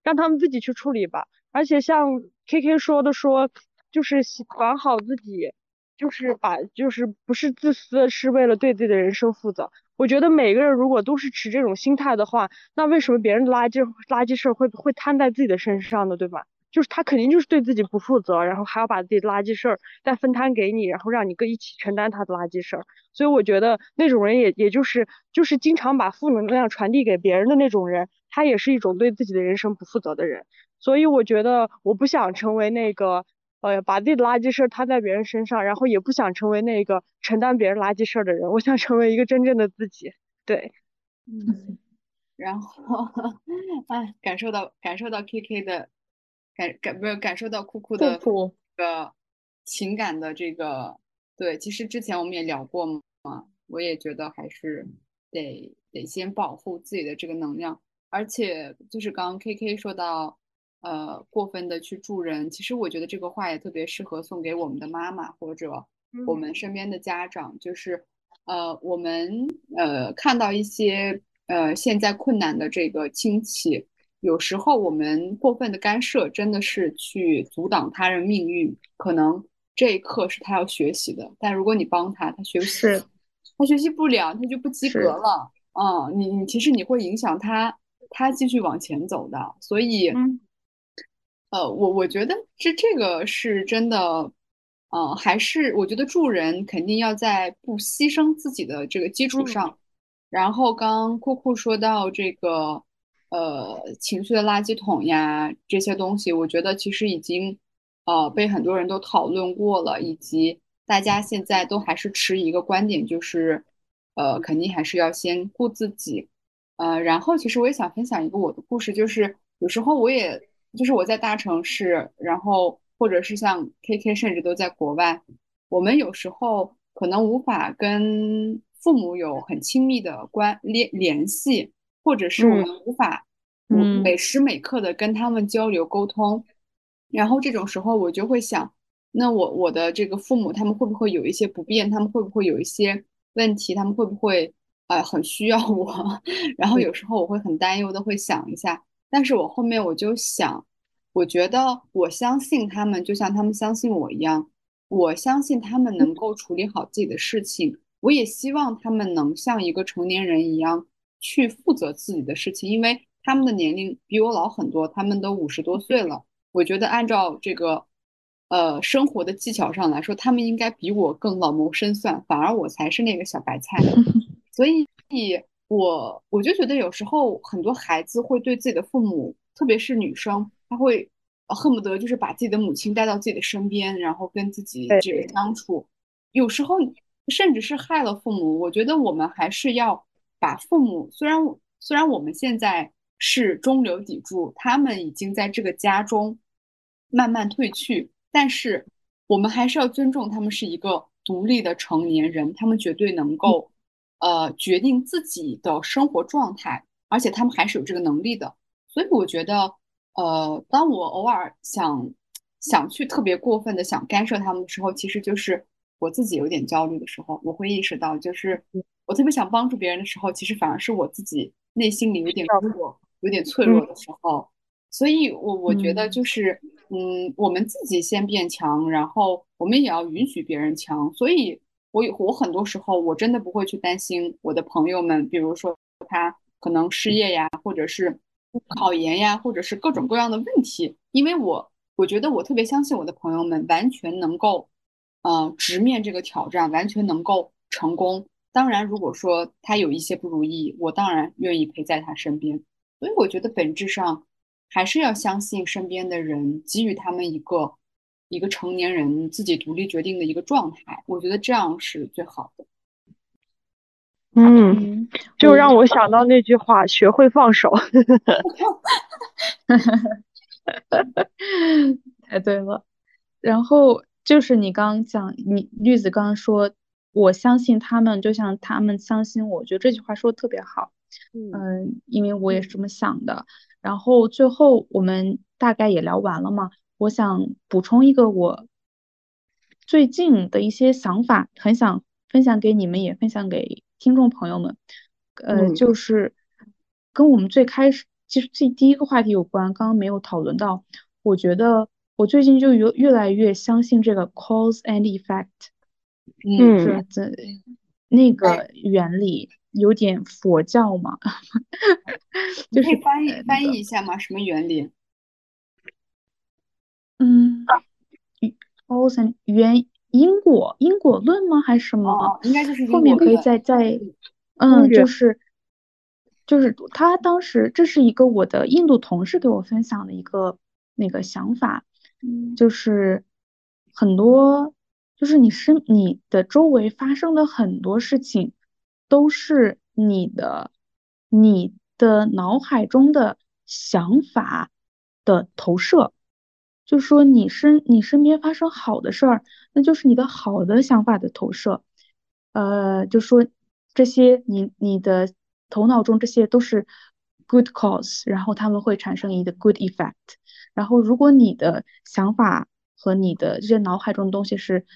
让他们自己去处理吧。而且像 K K 说的，说就是管好自己，就是把就是不是自私，是为了对自己的人生负责。我觉得每个人如果都是持这种心态的话，那为什么别人的垃圾垃圾事儿会会摊在自己的身上呢？对吧？就是他肯定就是对自己不负责，然后还要把自己的垃圾事儿再分摊给你，然后让你跟一起承担他的垃圾事儿。所以我觉得那种人也也就是就是经常把负能量传递给别人的那种人，他也是一种对自己的人生不负责的人。所以我觉得我不想成为那个呃把自己的垃圾事儿摊在别人身上，然后也不想成为那个承担别人垃圾事儿的人。我想成为一个真正的自己。对，嗯，然后 [laughs] 哎，感受到感受到 K K 的。感感不是感受到酷酷酷的酷，这个情感的这个，对，其实之前我们也聊过嘛，我也觉得还是得得先保护自己的这个能量，而且就是刚刚 K K 说到，呃，过分的去助人，其实我觉得这个话也特别适合送给我们的妈妈或者我们身边的家长，就是呃，我们呃看到一些呃现在困难的这个亲戚。有时候我们过分的干涉，真的是去阻挡他人命运。可能这一刻是他要学习的，但如果你帮他，他学习是他学习不了，他就不及格了。嗯，你你其实你会影响他，他继续往前走的。所以，嗯呃，我我觉得这这个是真的，呃，还是我觉得助人肯定要在不牺牲自己的这个基础嗯上。然后刚刚酷酷说到这个。呃情绪的垃圾桶呀这些东西，我觉得其实已经呃被很多人都讨论过了，以及大家现在都还是持一个观点，就是呃肯定还是要先顾自己。呃，然后其实我也想分享一个我的故事，就是有时候我也就是我在大城市，然后或者是像 KK，甚至都在国外，我们有时候可能无法跟父母有很亲密的关联联系。或者是我们无法嗯每时每刻的跟他们交流沟通，然后这种时候我就会想，那我我的这个父母他们会不会有一些不便？他们会不会有一些问题？他们会不会呃很需要我？[laughs] 然后有时候我会很担忧的会想一下，但是我后面我就想，我觉得我相信他们，就像他们相信我一样，我相信他们能够处理好自己的事情，我也希望他们能像一个成年人一样。去负责自己的事情，因为他们的年龄比我老很多，他们都五十多岁了。我觉得按照这个呃生活的技巧上来说，他们应该比我更老谋深算，反而我才是那个小白菜。所以，我我就觉得有时候很多孩子会对自己的父母，特别是女生，她会恨不得就是把自己的母亲带到自己的身边，然后跟自己这个相处，有时候甚至是害了父母。我觉得我们还是要。把父母虽然虽然我们现在是中流砥柱，他们已经在这个家中慢慢退去，但是我们还是要尊重他们是一个独立的成年人，他们绝对能够呃决定自己的生活状态，而且他们还是有这个能力的。所以我觉得，呃，当我偶尔想想去特别过分的想干涉他们的时候，其实就是我自己有点焦虑的时候，我会意识到就是。我特别想帮助别人的时候，其实反而是我自己内心里有点弱、有点脆弱的时候。所以，我我觉得就是，嗯，我们自己先变强，然后我们也要允许别人强。所以，我我很多时候我真的不会去担心我的朋友们，比如说他可能失业呀，或者是考研呀，或者是各种各样的问题，因为我我觉得我特别相信我的朋友们完全能够，呃，直面这个挑战，完全能够成功。当然，如果说他有一些不如意，我当然愿意陪在他身边。所以我觉得本质上还是要相信身边的人，给予他们一个一个成年人自己独立决定的一个状态。我觉得这样是最好的。嗯，就让我想到那句话：学会放手。[laughs] 太对了。然后就是你刚刚讲，你绿子刚刚说。我相信他们，就像他们相信我。我觉得这句话说的特别好，嗯，因为我也是这么想的。然后最后我们大概也聊完了嘛，我想补充一个我最近的一些想法，很想分享给你们，也分享给听众朋友们。呃，就是跟我们最开始其实最第一个话题有关，刚刚没有讨论到。我觉得我最近就有越来越相信这个 cause and effect。嗯，是这那个原理有点佛教嘛？[laughs] 就是翻译翻译一下嘛？什么原理？嗯原因果因果论吗？还是什么？应该就是后面可以再再嗯，就是就是他当时这是一个我的印度同事给我分享的一个那个想法，就是很多。就是你身你的周围发生的很多事情，都是你的你的脑海中的想法的投射。就说你身你身边发生好的事儿，那就是你的好的想法的投射。呃，就说这些你你的头脑中这些都是 good cause，然后他们会产生一个 good effect。然后如果你的想法和你的这些脑海中的东西是，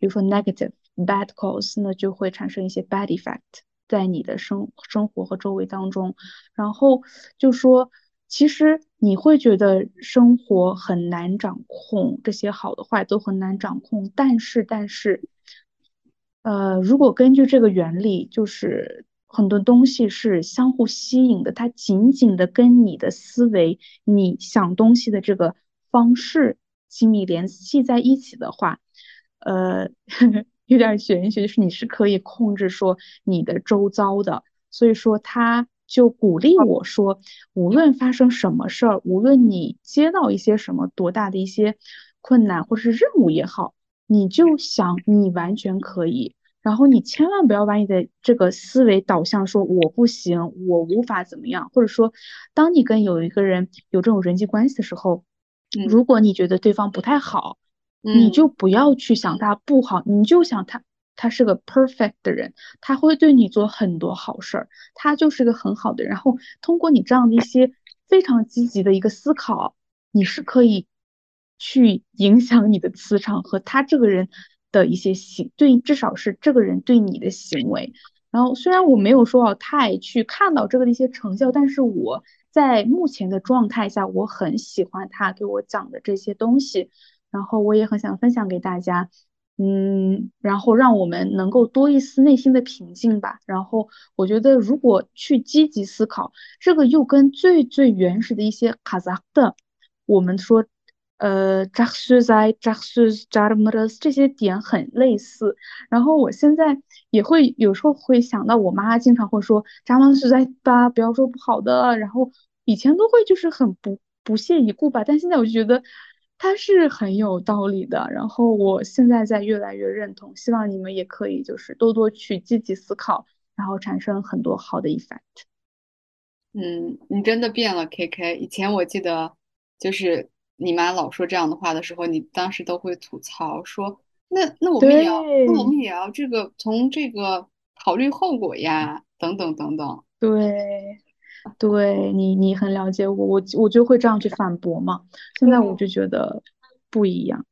比如说 negative bad cause，那就会产生一些 bad effect 在你的生生活和周围当中。然后就说，其实你会觉得生活很难掌控，这些好的坏都很难掌控。但是，但是，呃，如果根据这个原理，就是很多东西是相互吸引的，它紧紧的跟你的思维、你想东西的这个方式紧密联系在一起的话，呃，[laughs] 有点玄学，就是你是可以控制说你的周遭的。所以说，他就鼓励我说，无论发生什么事儿，无论你接到一些什么多大的一些困难或是任务也好。你就想你完全可以，然后你千万不要把你的这个思维导向说我不行，我无法怎么样，或者说，当你跟有一个人有这种人际关系的时候，如果你觉得对方不太好，你就不要去想他不好，你就想他他是个 perfect 的人，他会对你做很多好事儿，他就是个很好的人。然后通过你这样的一些非常积极的一个思考，你是可以。去影响你的磁场和他这个人的一些行对，至少是这个人对你的行为。然后虽然我没有说要太去看到这个的一些成效，但是我在目前的状态下，我很喜欢他给我讲的这些东西。然后我也很想分享给大家，嗯，然后让我们能够多一丝内心的平静吧。然后我觉得，如果去积极思考，这个又跟最最原始的一些卡扎的，我们说。呃，扎苏在扎苏扎的么的这些点很类似，然后我现在也会有时候会想到我妈经常会说扎曼苏在吧，不要说不好的，然后以前都会就是很不不屑一顾吧，但现在我就觉得他是很有道理的，然后我现在在越来越认同，希望你们也可以就是多多去积极思考，然后产生很多好的 effect。嗯，你真的变了，K K，以前我记得就是。你妈老说这样的话的时候，你当时都会吐槽说：“那那我们也要，那我们也要这个从这个考虑后果呀，等等等等。”对，对你你很了解我，我我就会这样去反驳嘛。现在我就觉得不一样。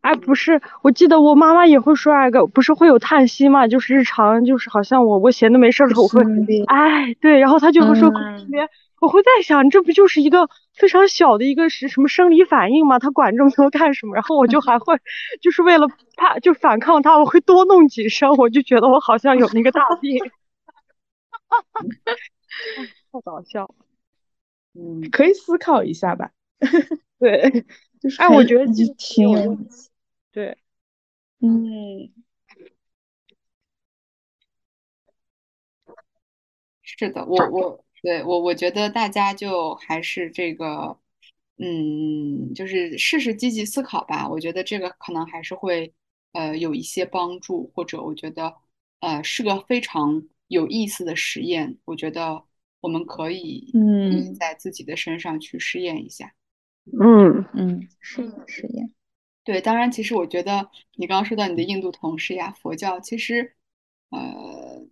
哎，不是，我记得我妈妈也会说那个，不是会有叹息嘛？就是日常，就是好像我我闲的没事的时候，我会，哎，对，然后她就会说特别。我会在想，这不就是一个非常小的一个是什么生理反应嘛，她管这么多干什么？然后我就还会，就是为了怕就反抗她，我会多弄几声，我就觉得我好像有那个大病，[laughs] 太搞笑。嗯，可以思考一下吧。[laughs] 对，[laughs] 就是哎，我觉得挺有意思。对，嗯，是的，我我。对我，我觉得大家就还是这个，嗯，就是试试积极思考吧。我觉得这个可能还是会，呃，有一些帮助，或者我觉得，呃，是个非常有意思的实验。我觉得我们可以，嗯，在自己的身上去试验一下。嗯嗯，是的，实验。对，当然，其实我觉得你刚刚说到你的印度同事呀，佛教其实，呃。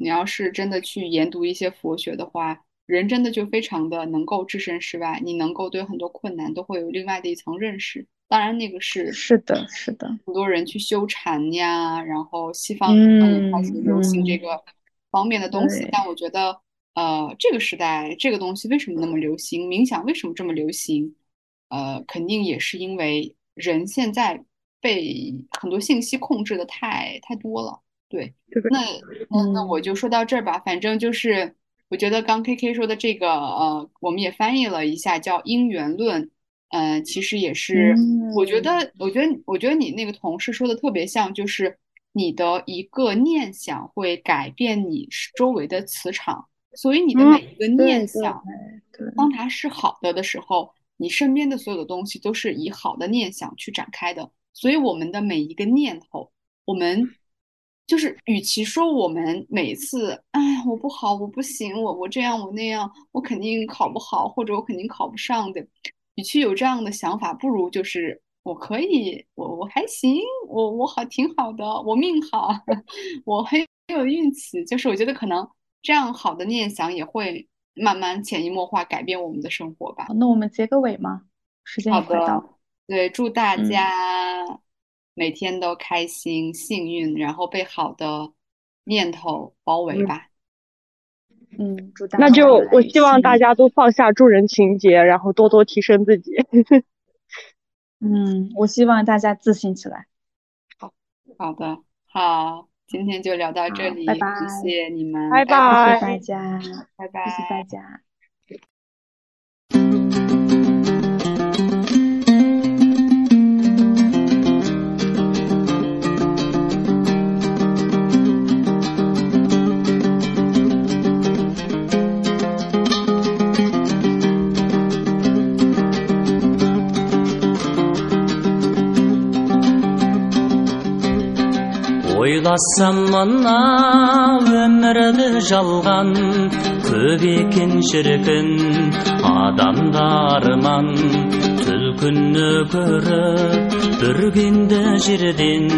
你要是真的去研读一些佛学的话，人真的就非常的能够置身事外，你能够对很多困难都会有另外的一层认识。当然，那个是是的，是的，很多人去修禅呀，然后西方也开始流行这个方面的东西。但我觉得，呃，这个时代这个东西为什么那么流行？冥想为什么这么流行？呃，肯定也是因为人现在被很多信息控制的太太多了。对，那那那我就说到这儿吧。反正就是，我觉得刚 K K 说的这个，呃，我们也翻译了一下，叫因缘论。嗯，其实也是，我觉得，我觉得，我觉得你那个同事说的特别像，就是你的一个念想会改变你周围的磁场，所以你的每一个念想，当它是好的的时候，你身边的所有的东西都是以好的念想去展开的。所以我们的每一个念头，我们。就是，与其说我们每次，哎，我不好，我不行，我我这样，我那样，我肯定考不好，或者我肯定考不上的，与其有这样的想法，不如就是我可以，我我还行，我我好挺好的，我命好，[laughs] 我很有运气。就是我觉得可能这样好的念想也会慢慢潜移默化改变我们的生活吧。那我们结个尾吗？时间好也快到了。对，祝大嗯家每天都开心、幸运，然后被好的念头包围嗯吧。嗯，祝大那家那就我希望大家都放下助人情节，然后多多提升自己。[laughs] 嗯，我希望大家自信起来。好好的，好，今天就聊到这里，拜拜谢谢你们，拜谢谢拜大家，拜拜。谢谢大家。Ойласам мына өмірді жалған. Көп екен шіркін адамда арман. Түлкіні көріп бүргенді жерден.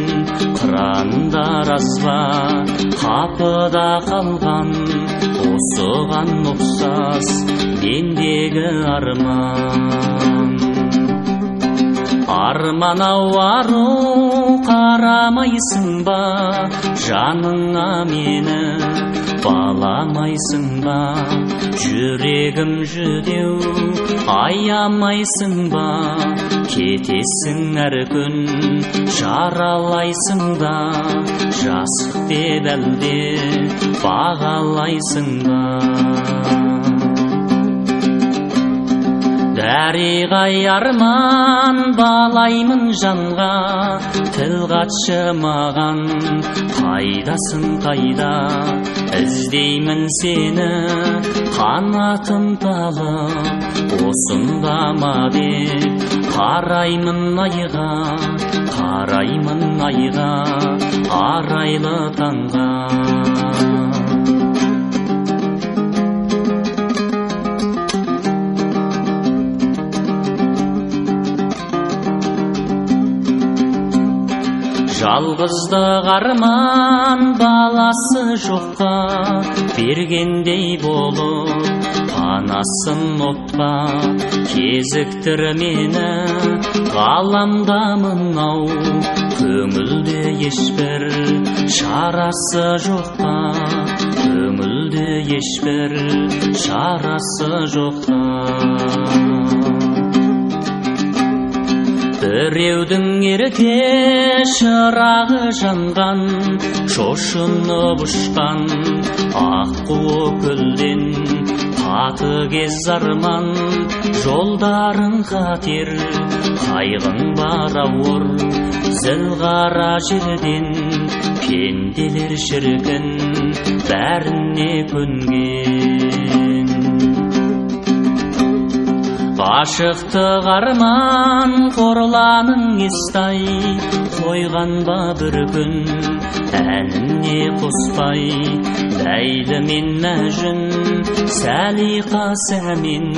Қырандар азба қапыда қалған. Осыған ұқсас мендегі арман. Арман ау ару қарамайсың ба? Жаныңа мені баламайсың ба? Жүрегім жүдеу аямайсың ба? Кетесің әр күн жаралайсың ба? Жасық деп әлде бағалайсың ба? Дариғай арман балаймын жанға. Тіл қатшы маған қайдасың қайда іздеймін сені қанатым талып осында деп қараймын айға қараймын айға арайлы таңға. Жалғыздық арман баласы жоққа. Бергендей болып панасын отқа кезіктір мені ғаламда мынау көңілде ешбір шарасы жоққа. Көңілде ешбір шарасы жоққа. Біреудің ерке шырағы жанған шошынып ұшқан аққу өкілден қатыгез арман. Жолдарың қатер қайғың бар ауыр зіл қара жерден пенделер шіркін бәріне көнген. Ғашықтық арман қорланың естай қойған ба бір күн әніне қоспай ләйлі мен мәжін сәлиқа сәмен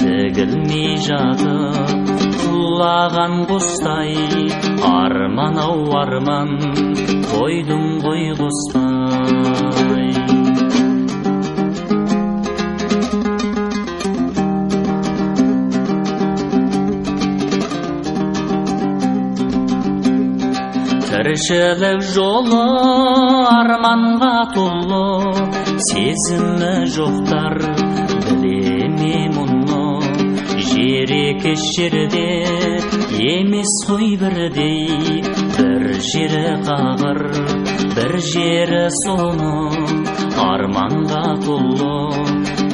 тігілмей жатып құлаған құстай. Арман ау арман қойдың ғой қоспай тіршілік жолы арманға толы сезімі жоқтар біле ме мұны жер екі жерде емес қой бірдей бір жері қағыр бір жері соны арманға толы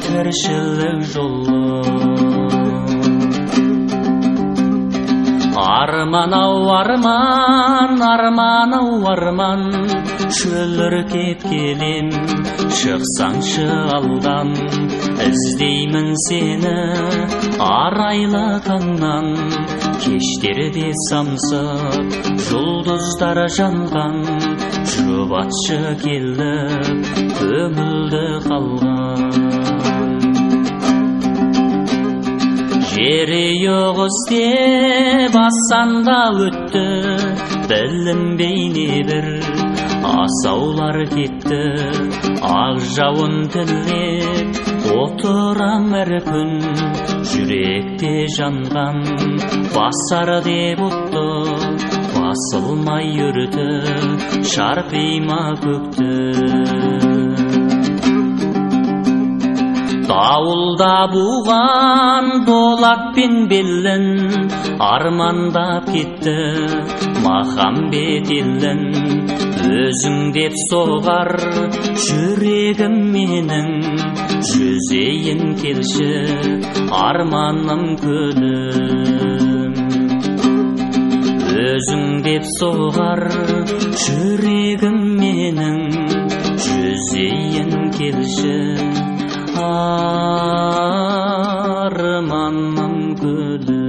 тіршілік жолы арман ау арман арман ау арман. Шөліркеп келем шықсаңшы алдан. Іздеймін сені арайлы таңнан. Кештерде самсып жұлдыздар жанған. Жұбатшы келіп көңілді қалған. Жерұйық іздеп ассанда өтті. Білінбей небір асаулар кетті. Ақ жауын тілеп отырам әр күн. Жүректе жанған басар деп отты басылмай үрті шарпима көкті. Дауылда буған болатпен белін армандап кетті махамбет елін өзің деп соғар жүрегім менің жүзейін келші арманым көлім өзің деп соғар жүрегім менің жүзейін келші harman mangkudu